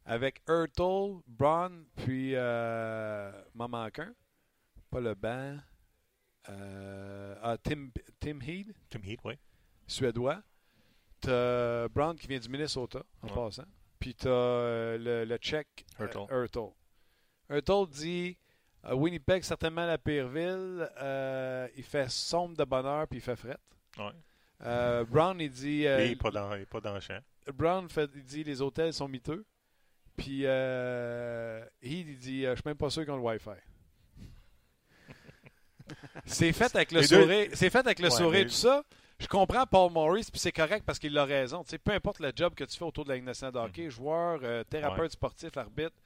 S1: avec Hurtle, Braun, puis euh, m'en manque un. Pas le banc. Euh, ah, Tim, Tim Heed,
S7: Tim Heat, oui.
S1: suédois. T'as Brown qui vient du Minnesota, en
S7: Ouais.
S1: passant. Puis t'as euh, le, le tchèque euh,
S7: Hurtle.
S1: Hurtle. Hurtle dit Euh, Winnipeg, certainement la pire ville. Euh, il fait sombre de bonheur puis il fait fret.
S7: Ouais.
S1: Euh, Brown, il dit.
S7: il n'est pas, dans- il est pas dans le champ.
S1: Brown fait, il dit les hôtels sont miteux. Puis Heath, il dit Je suis même pas sûr qu'ils ont le Wi-Fi. [laughs] c'est fait avec le
S7: Les deux-
S1: sourire. C'est fait avec le
S7: Ouais,
S1: sourire,
S7: mais-
S1: tout ça. Je comprends Paul Morris, puis c'est correct parce qu'il a raison. Peu importe le job que tu fais autour de la Ligue nationale de hockey, joueur, euh, thérapeute
S7: Ouais.
S1: sportif, arbitre,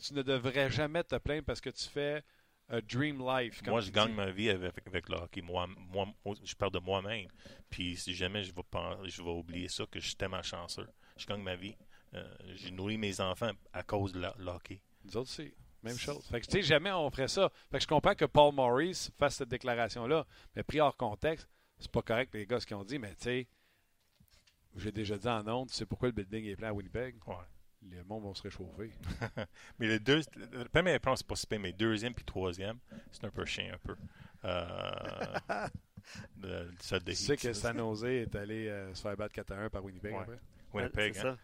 S1: tu ne devrais jamais te plaindre parce que tu fais a dream life.
S7: Moi, je gagne
S1: dis.
S7: ma vie avec, avec le hockey. Moi, moi, je parle de moi-même. Puis si jamais je vais, pen- je vais oublier ça, que je suis tellement chanceux. Je gagne ma vie. Euh, J'ai nourri mes enfants à cause de le hockey.
S1: Nous autres aussi. Même chose. Fait que, tu sais, jamais on ferait ça. Fait que je comprends que Paul Morris fasse cette déclaration-là, mais pris hors contexte, c'est pas correct les gars ce qu'ils ont dit, mais tu sais, j'ai déjà dit en ondes, tu sais pourquoi le building est plein à Winnipeg?
S7: Ouais.
S1: Les mondes vont se réchauffer. [laughs]
S7: Mais le, deux, le premier plan, c'est pas si pire, mais deuxième puis troisième, c'est un peu chien, un peu. Euh, [laughs] de, ça de
S1: Tu sais que
S7: ça.
S1: San Jose est allé euh, se faire battre 4 à 1 par Winnipeg
S7: Ouais.
S1: après?
S7: Winnipeg, hein.
S3: ça.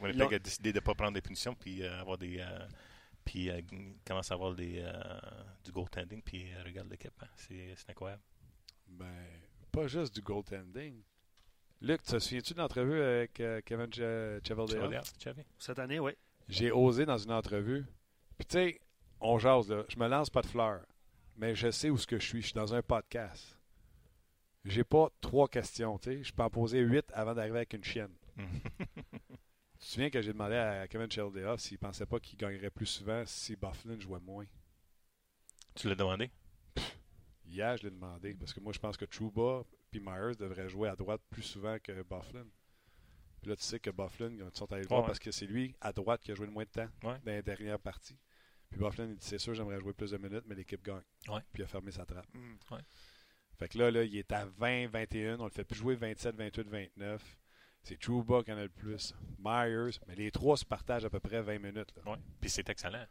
S7: Winnipeg a décidé de ne pas prendre des punitions puis euh, avoir des. euh, puis euh, commence à avoir des, euh, du goaltending puis euh, regarde l'équipe. hein. C'est c'est incroyable.
S1: Ben, pas juste du goaltending. Luc, te souviens-tu de l'entrevue avec euh, Kevin Che-
S7: Tu vas
S1: Cheveldayoff?
S7: dire, tu savais?
S3: Cette année, oui.
S1: J'ai osé dans une entrevue. Puis tu sais, on jase là. Je me lance pas de fleurs. Mais je sais où ce que je suis. Je suis dans un podcast. J'ai pas trois questions, tu sais. Je peux en poser huit avant d'arriver avec une chienne. [laughs] Tu te souviens que j'ai demandé à Kevin Cheveldayoff s'il pensait pas qu'il gagnerait plus souvent si Bufflin jouait moins?
S7: tu l'as demandé?
S1: Hier, je l'ai demandé parce que moi, je pense que Trouba et Myers devraient jouer à droite plus souvent que Bufflin. Puis là, tu sais que Bufflin, ils sont allés le voir
S7: Ouais.
S1: parce que c'est lui, à droite, qui a joué le moins de temps
S7: Ouais.
S1: dans les dernières parties. Puis Bufflin, il dit c'est sûr, j'aimerais jouer plus de minutes, mais l'équipe gagne.
S7: Ouais.
S1: Puis il a fermé sa trappe.
S7: Ouais.
S1: Fait que là, là, il est à 20, 21. On le fait plus jouer 27, 28, 29. C'est Trouba qui en a le plus. Myers. Mais les trois se partagent à peu près 20 minutes. là.
S7: Puis c'est excellent.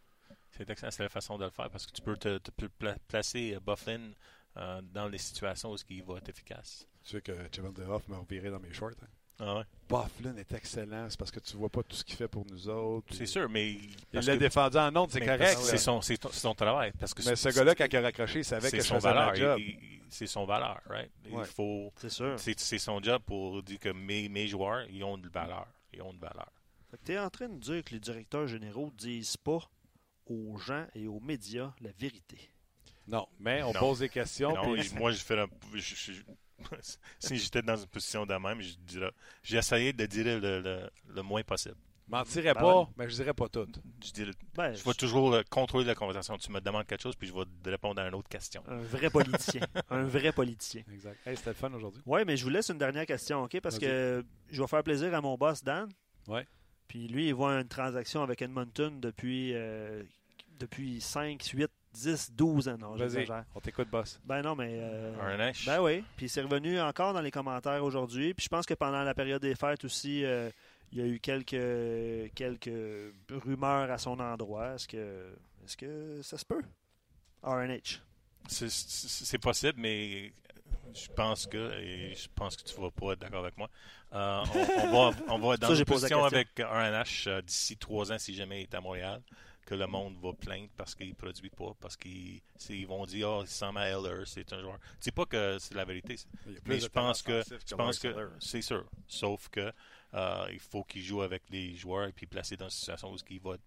S7: C'est excellent, c'est la façon de le faire parce que tu peux te, te pla- placer euh, Bufflin euh, dans les situations où il va être efficace.
S1: Tu sais que Cheveldayoff m'a reviré dans mes shorts. Hein.
S7: Ah ouais?
S1: Bufflin est excellent. C'est parce que tu vois pas tout ce qu'il fait pour nous autres.
S7: C'est
S1: Puis-
S7: sûr, mais.
S1: Il l'a défendu en ondes, c'est correct.
S7: C'est son, travail. Parce que
S1: Mais ce gars-là, quand il a raccroché, il savait
S7: c'est
S1: que
S7: son valeur. C'est son valeur, right?
S1: Ouais.
S7: Il faut.
S3: C'est sûr.
S7: C'est c'est son job pour dire que mes, mes joueurs, ils ont de valeur. Ils ont de valeur.
S3: Tu es en train de dire que les directeurs généraux disent pas aux gens et aux médias la vérité.
S1: Non, mais on
S7: Non.
S1: pose des questions.
S7: Non,
S1: puis-
S7: j- moi, je fais un- je- je- [laughs] si j'étais dans une position de même, je dirais. J'ai essayé de dire le, le, le moins possible.
S1: mentirais
S3: Ben
S1: pas,
S3: ouais.
S1: mais je dirais pas tout.
S7: Je, dirais-
S3: Ben,
S7: je vais toujours euh, contrôler la conversation. Tu me demandes quelque chose, puis je vais te répondre à une autre question.
S3: un vrai politicien. [laughs] un vrai politicien.
S1: Exact. Hey, c'était le fun aujourd'hui.
S3: Oui, mais je vous laisse une dernière question, OK? Parce que je vais faire plaisir à mon boss, Dan.
S1: Ouais.
S3: Puis lui, il voit une transaction avec Edmonton depuis, euh, depuis 5, 8, 10, 12 ans. Non,
S1: Vas-y,
S3: j'exagère.
S1: on t'écoute, boss.
S3: Ben non, mais... euh,
S7: RNH?
S3: Ben oui. Puis c'est revenu encore dans les commentaires aujourd'hui. Puis je pense que pendant la période des fêtes aussi, euh, il y a eu quelques, quelques rumeurs à son endroit. Est-ce que, est-ce que ça se peut? RNH.
S7: C'est- possible, mais je pense que, et je pense que tu vas pas être d'accord avec moi, euh, on, on va, on va être dans
S3: Ça,
S7: une position avec RNH euh, d'ici trois ans, si jamais il est à Montréal, que le monde va plaindre parce qu'il ne produit pas, parce qu'ils ils vont dire « Oh, il ressemble à Heller, c'est un joueur. » C'est pas que c'est la vérité, mais je pense que, je pense que c'est sûr. Sauf que euh, il faut qu'il joue avec les joueurs et puis placer dans une situation où il va,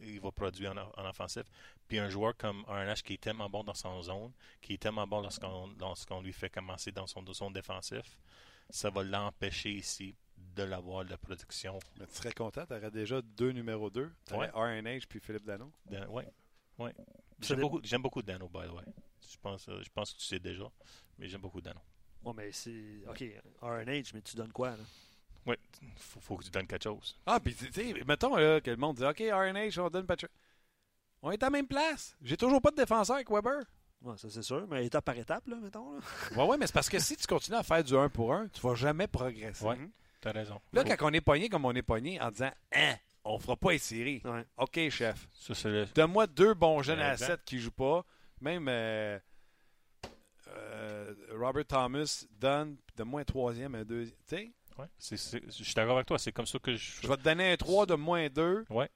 S7: il va produire en, en offensif. Puis un joueur comme RNH qui est tellement bon dans son zone, qui est tellement bon lorsqu'on lorsqu'on lui fait commencer dans son zone défensif, ça va l'empêcher ici de l'avoir de la production.
S1: Mais tu serais content, tu aurais déjà deux numéros 2. Tu
S7: Ouais.
S1: RNH puis Philippe Dano.
S7: Dan- ouais, ouais. J'aime beaucoup, j'aime beaucoup Dano, by the way. Je pense, euh, je pense que tu sais déjà, mais j'aime beaucoup Dano.
S3: Ouais, mais c'est. OK, RNH, mais tu donnes quoi, là?
S7: Oui, faut, faut que tu donnes quelque chose.
S1: Ah, puis tu sais, mettons là, que le monde dit OK, RNH, on donne Patrick. On est à la même place. J'ai toujours pas de défenseur avec Weber.
S3: Ouais, ça c'est sûr, mais étape par étape, là, mettons. Là.
S1: Ouais, ouais, mais c'est parce que si tu continues à faire du 1 pour 1, tu vas jamais progresser.
S7: Ouais. T'as raison.
S1: Là, quand on est pogné comme on est pogné en disant Hein, on fera pas les séries.
S3: Ouais.
S1: OK, chef.
S7: Ça, c'est le-
S1: Donne-moi deux bons jeunes à
S7: Exact.
S1: 7 qui jouent pas. Même euh, euh, Robert Thomas donne, puis donne-moi un troisième, un deuxième. Tu sais,
S7: Ouais, c'est- c'est- je suis d'accord avec toi. C'est comme ça que je.
S1: je vais te donner un 3 de moins 2.
S7: Ouais.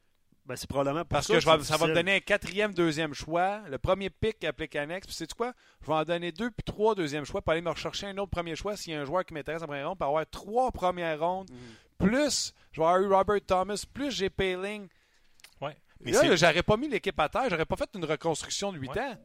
S3: Ben, c'est probablement pour
S1: Parce
S3: ça
S1: que je vais- ça va me
S3: difficile.
S1: donner un quatrième, deuxième choix. Le premier pick applique annexe. Puis sais-tu quoi? Je vais en donner deux puis trois deuxièmes choix pour aller me rechercher un autre premier choix s'il y a un joueur qui m'intéresse en première ronde, pour avoir trois premières rondes.
S3: Mm.
S1: Plus, je vais avoir eu Robert Thomas, plus j'ai Payling.
S7: Ouais. Mais
S1: Là,
S7: c'est-
S1: là, j'aurais pas mis l'équipe à terre. J'aurais pas fait une reconstruction de 8
S7: Ouais.
S1: ans.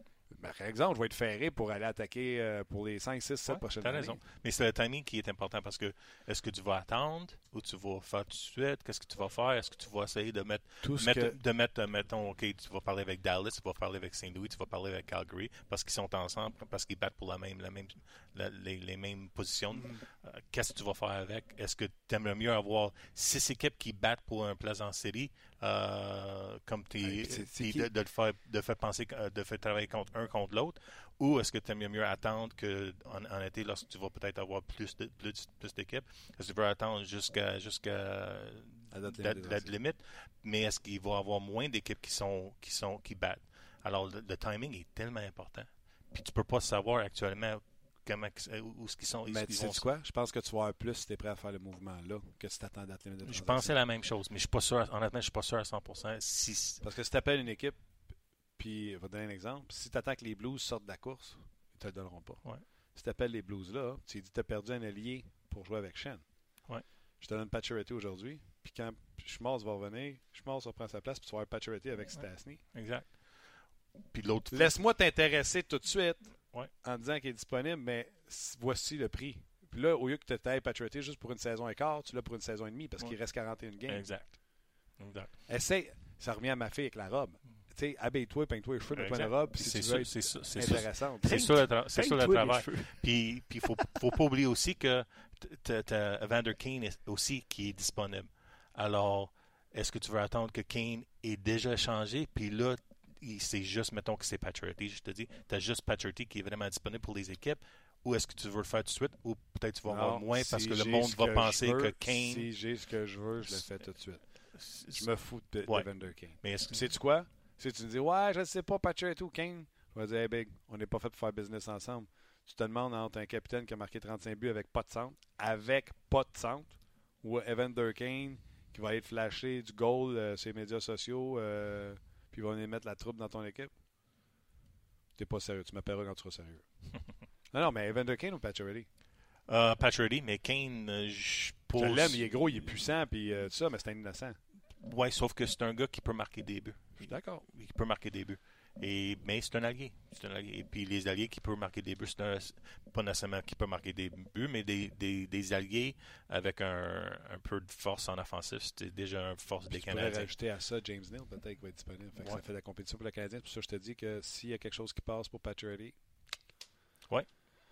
S1: Ben, par exemple, je vais être ferré pour aller attaquer euh, pour les 5, 6, 7
S7: Ouais,
S1: prochaines
S7: t'as
S1: années.
S7: raison. Mais c'est le timing qui est important parce que est-ce que tu vas attendre ou tu vas faire tout de suite? Qu'est-ce que tu vas faire? Est-ce que tu vas essayer de mettre,
S1: Tout ce
S7: mettre-
S1: que-
S7: de mettre, euh, mettons, OK, tu vas parler avec Dallas, tu vas parler avec Saint-Louis, tu vas parler avec Calgary parce qu'ils sont ensemble, parce qu'ils battent pour la même, la même, la- les, les mêmes positions.
S1: Mm.
S7: Euh, Qu'est-ce que tu vas faire avec? Est-ce que tu aimerais mieux avoir six équipes qui battent pour un Pleasant City euh, comme t'es- de, de le faire, de faire penser, que- de faire travailler contre un contre l'autre? Ou est-ce que tu aimerais mieux attendre que en, en été, lorsque tu vas peut-être avoir plus de plus, plus d'équipes, est-ce que tu veux attendre jusqu'à jusqu'à la,
S1: limite,
S7: mais est-ce qu'il va y avoir moins d'équipes qui sont qui sont qui battent? Alors le, le timing est tellement important. Puis tu peux pas savoir actuellement comment où ce qu'ils sont.
S1: Mais tu sais quoi? Je pense que tu vas avoir plus si tu es prêt à faire le mouvement là que si tu attends date limite de
S7: Je pensais la même chose, mais je suis pas sûr. Honnêtement, je suis pas sûr à 100%. Si
S1: Parce que si tu appelles une équipe, puis je vais te donner un exemple, si tu attends que les Blues sortent de la course, ils te le donneront pas.
S7: Ouais.
S1: Si tu appelles les Blues là, tu dis que tu as perdu un allié pour jouer avec Shen.
S7: Ouais.
S1: Je te donne Pacioretty aujourd'hui, puis quand Schmaltz va revenir, Schmaltz va prendre sa place, puis tu vas avoir Pacioretty avec Stastny.
S7: exact. Puis l'autre
S1: Laisse-moi t'intéresser tout de suite
S7: Ouais.
S1: en disant qu'il est disponible, mais voici le prix. Puis là, au lieu que tu t'ailles Pacioretty juste pour une saison et quart, tu l'as pour une saison et demie parce
S7: Ouais.
S1: qu'il reste 41 games.
S7: Exact. Exact.
S1: Essaye, ça revient à ma fille avec la robe. Tu sais, habille-toi, peigne-toi les cheveux, mets-toi une robe, si
S7: C'est
S1: tu être
S7: c'est ça, c'est le, tra- travail. Puis il faut, faut pas oublier aussi que tu as Vander Kane est- aussi qui est disponible. Alors, est-ce que tu veux attendre que Kane ait déjà changé? Puis là, c'est juste, mettons que c'est Patrick. Je te dis, tu as juste Patrick qui est vraiment disponible pour les équipes. Ou est-ce que tu veux le faire tout de suite? Ou peut-être tu vas avoir
S1: Non,
S7: moins parce que le monde va penser
S1: veux,
S7: que Kane.
S1: Si j'ai ce que je veux, je le fais tout de suite. Je
S7: me...
S1: fous de,
S7: Ouais.
S1: Evander Kane.
S7: Mais est-ce que
S1: Sais-tu quoi? Si tu me dis, ouais, je ne sais pas, Patrick et tout, Kane, je vais dire, hey, Big, on n'est pas fait pour faire business ensemble. Tu te demandes entre un capitaine qui a marqué 35 buts avec pas de centre, avec pas de centre, ou Evander Kane qui va être flashé du goal euh, sur les médias sociaux, euh, puis il va venir mettre la troupe dans ton équipe? T'es pas sérieux. Tu m'appelleras quand tu seras sérieux. [laughs] non, non, mais Evander Kane ou Patrick?
S7: Euh, Patrick, mais Kane, euh, je
S1: Je
S7: pose...
S1: l'aime, il est gros, il est puissant, puis euh, tout ça, mais c'est un innocent.
S7: Ouais, sauf que c'est un gars qui peut marquer des buts.
S1: Je suis d'accord.
S7: qui peut marquer des buts. Et, mais c'est un allié. C'est un allié. Et puis les alliés qui peuvent marquer des buts, un- pas nécessairement qui peut marquer des buts, mais des, des, des alliés avec un, un peu de force en offensif. C'était déjà une force des
S1: Tu
S7: Canadiens.
S1: rajouter à ça James Neal, peut-être, qui va être disponible. Fait que Ça fait de la compétition pour le Canadien. C'est pour ça que je te dis que s'il y a quelque chose qui passe pour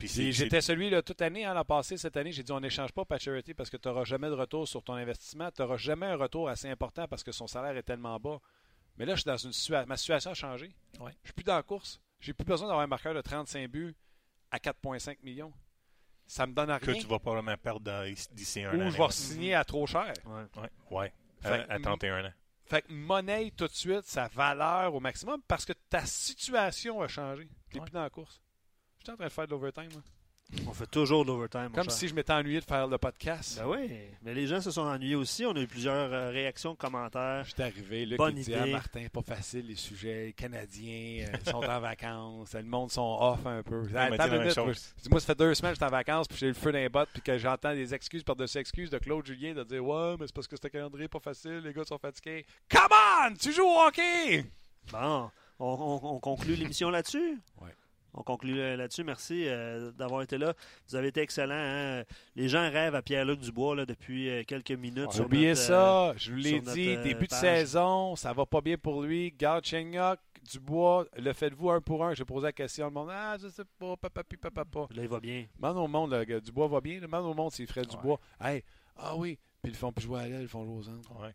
S1: Si
S7: c'est-
S1: J'étais celui là, toute année, hein, l'an passé, cette année, j'ai dit on n'échange pas Pacioretty parce que tu n'auras jamais de retour sur ton investissement. Tu n'auras jamais un retour assez important parce que son salaire est tellement bas. Mais là, je suis dans une situation. Ma situation a changé.
S7: Ouais.
S1: Je suis plus dans la course. J'ai plus besoin d'avoir un marqueur de 35 buts à 4,5 millions. Ça me donne à
S7: que
S1: rien.
S7: tu vas probablement perdre d'ici un
S1: Ou
S7: an.
S1: je vais signer à trop cher.
S3: Ouais.
S7: Ouais, ouais.
S1: Fait
S7: À,
S1: que-
S7: à 31 ans.
S1: Fait que monnaie tout de suite sa valeur au maximum parce que ta situation a changé. Tu n'es
S7: Ouais.
S1: plus dans la course. Je suis en train de faire de l'overtime. Là.
S3: On fait toujours de l'overtime.
S1: Comme
S3: cher.
S1: si je m'étais ennuyé de faire le podcast.
S3: Ben oui, mais les gens se sont ennuyés aussi. On a eu plusieurs euh, réactions, commentaires.
S1: Je suis arrivé, Luc
S3: Bonne
S1: il dit
S3: idée.
S1: ah, Martin, pas facile les sujets, les Canadiens euh, sont en [laughs] vacances, le monde sont off un peu. Attends
S7: m'a dit la
S1: une
S7: même
S1: minute,
S7: chose.
S1: moi, ça fait deux semaines que je suis en vacances, puis j'ai le feu dans les bottes, puis que j'entends des excuses par-dessus excuses de Claude Julien de dire Ouais, mais c'est parce que c'était calendrier pas facile, les gars sont fatigués. Come on! Tu joues au hockey!
S3: Bon, on, on- on conclut l'émission là-dessus?
S1: Ouais.
S3: On conclut euh, là-dessus. Merci euh, d'avoir été là. Vous avez été excellent. hein. Les gens rêvent à Pierre-Luc Dubois là, depuis euh, quelques minutes. sur
S1: Oubliez
S3: notre, euh,
S1: ça, je vous l'ai dit,
S3: euh,
S1: début de saison, ça va pas bien pour lui. Garde Chenyok, Dubois, le faites-vous un pour un? J'ai posé la question, le monde, ah, je sais pas, papa, papa, papa.
S3: Là, il va bien.
S1: Demande au monde, le gars, Dubois va bien, demande au monde s'il ferait Dubois. Hey, ah oui, puis ils le font plus jouer à l'aile, ils font jouer aux.
S7: Ouais.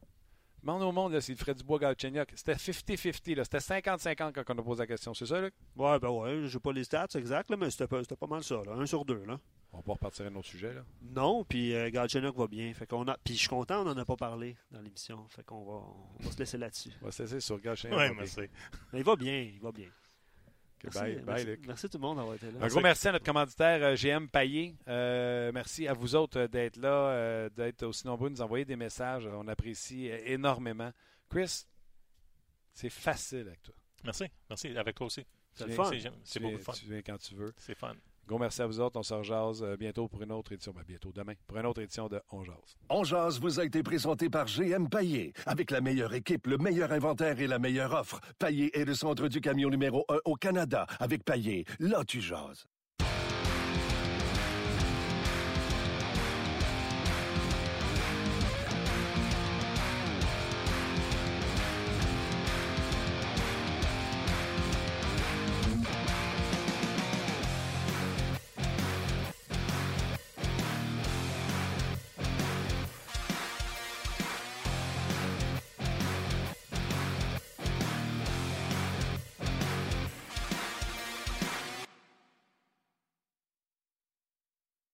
S1: Demande au monde là, s'il ferait Dubois, Galchenyuk. C'était 50-50, là. c'était 50-50 quand on a posé la question, c'est ça, Luc?
S3: Ouais, ben ouais, j'ai pas les stats exacts, là, mais c'était pas, c'était pas mal ça. Là. Un sur deux. Là.
S1: On va pas repartir à un autre sujet, là.
S3: Non, puis euh, Galchenyuk va bien. Fait qu'on a... Puis je suis content, on n'en a pas parlé dans l'émission. Fait qu'on va, on va se laisser là-dessus.
S1: On va se laisser sur Galchenyuk.
S7: Ouais.
S3: Mais il va bien, il va bien. Merci,
S1: bye, bye,
S3: merci, tout le monde d'avoir été là.
S1: Un gros merci à notre commanditaire euh, GM Payé. Euh, merci à vous autres euh, d'être là, euh, d'être aussi nombreux, de nous envoyer des messages. On apprécie énormément. Chris, C'est facile avec toi.
S7: Merci. Merci. Avec toi aussi.
S3: C'est fun.
S7: C'est beaucoup de fun.
S1: Tu viens quand tu veux.
S7: C'est fun.
S1: Gros merci à vous autres. On se rejase euh, bientôt pour une autre édition. Ben, bientôt, demain, pour une autre édition de On Jase.
S2: On jase vous a été présenté par GM Paillé. Avec la meilleure équipe, le meilleur inventaire et la meilleure offre. Paillé est le centre du camion numéro 1 au Canada. Avec Paillé, là tu jases.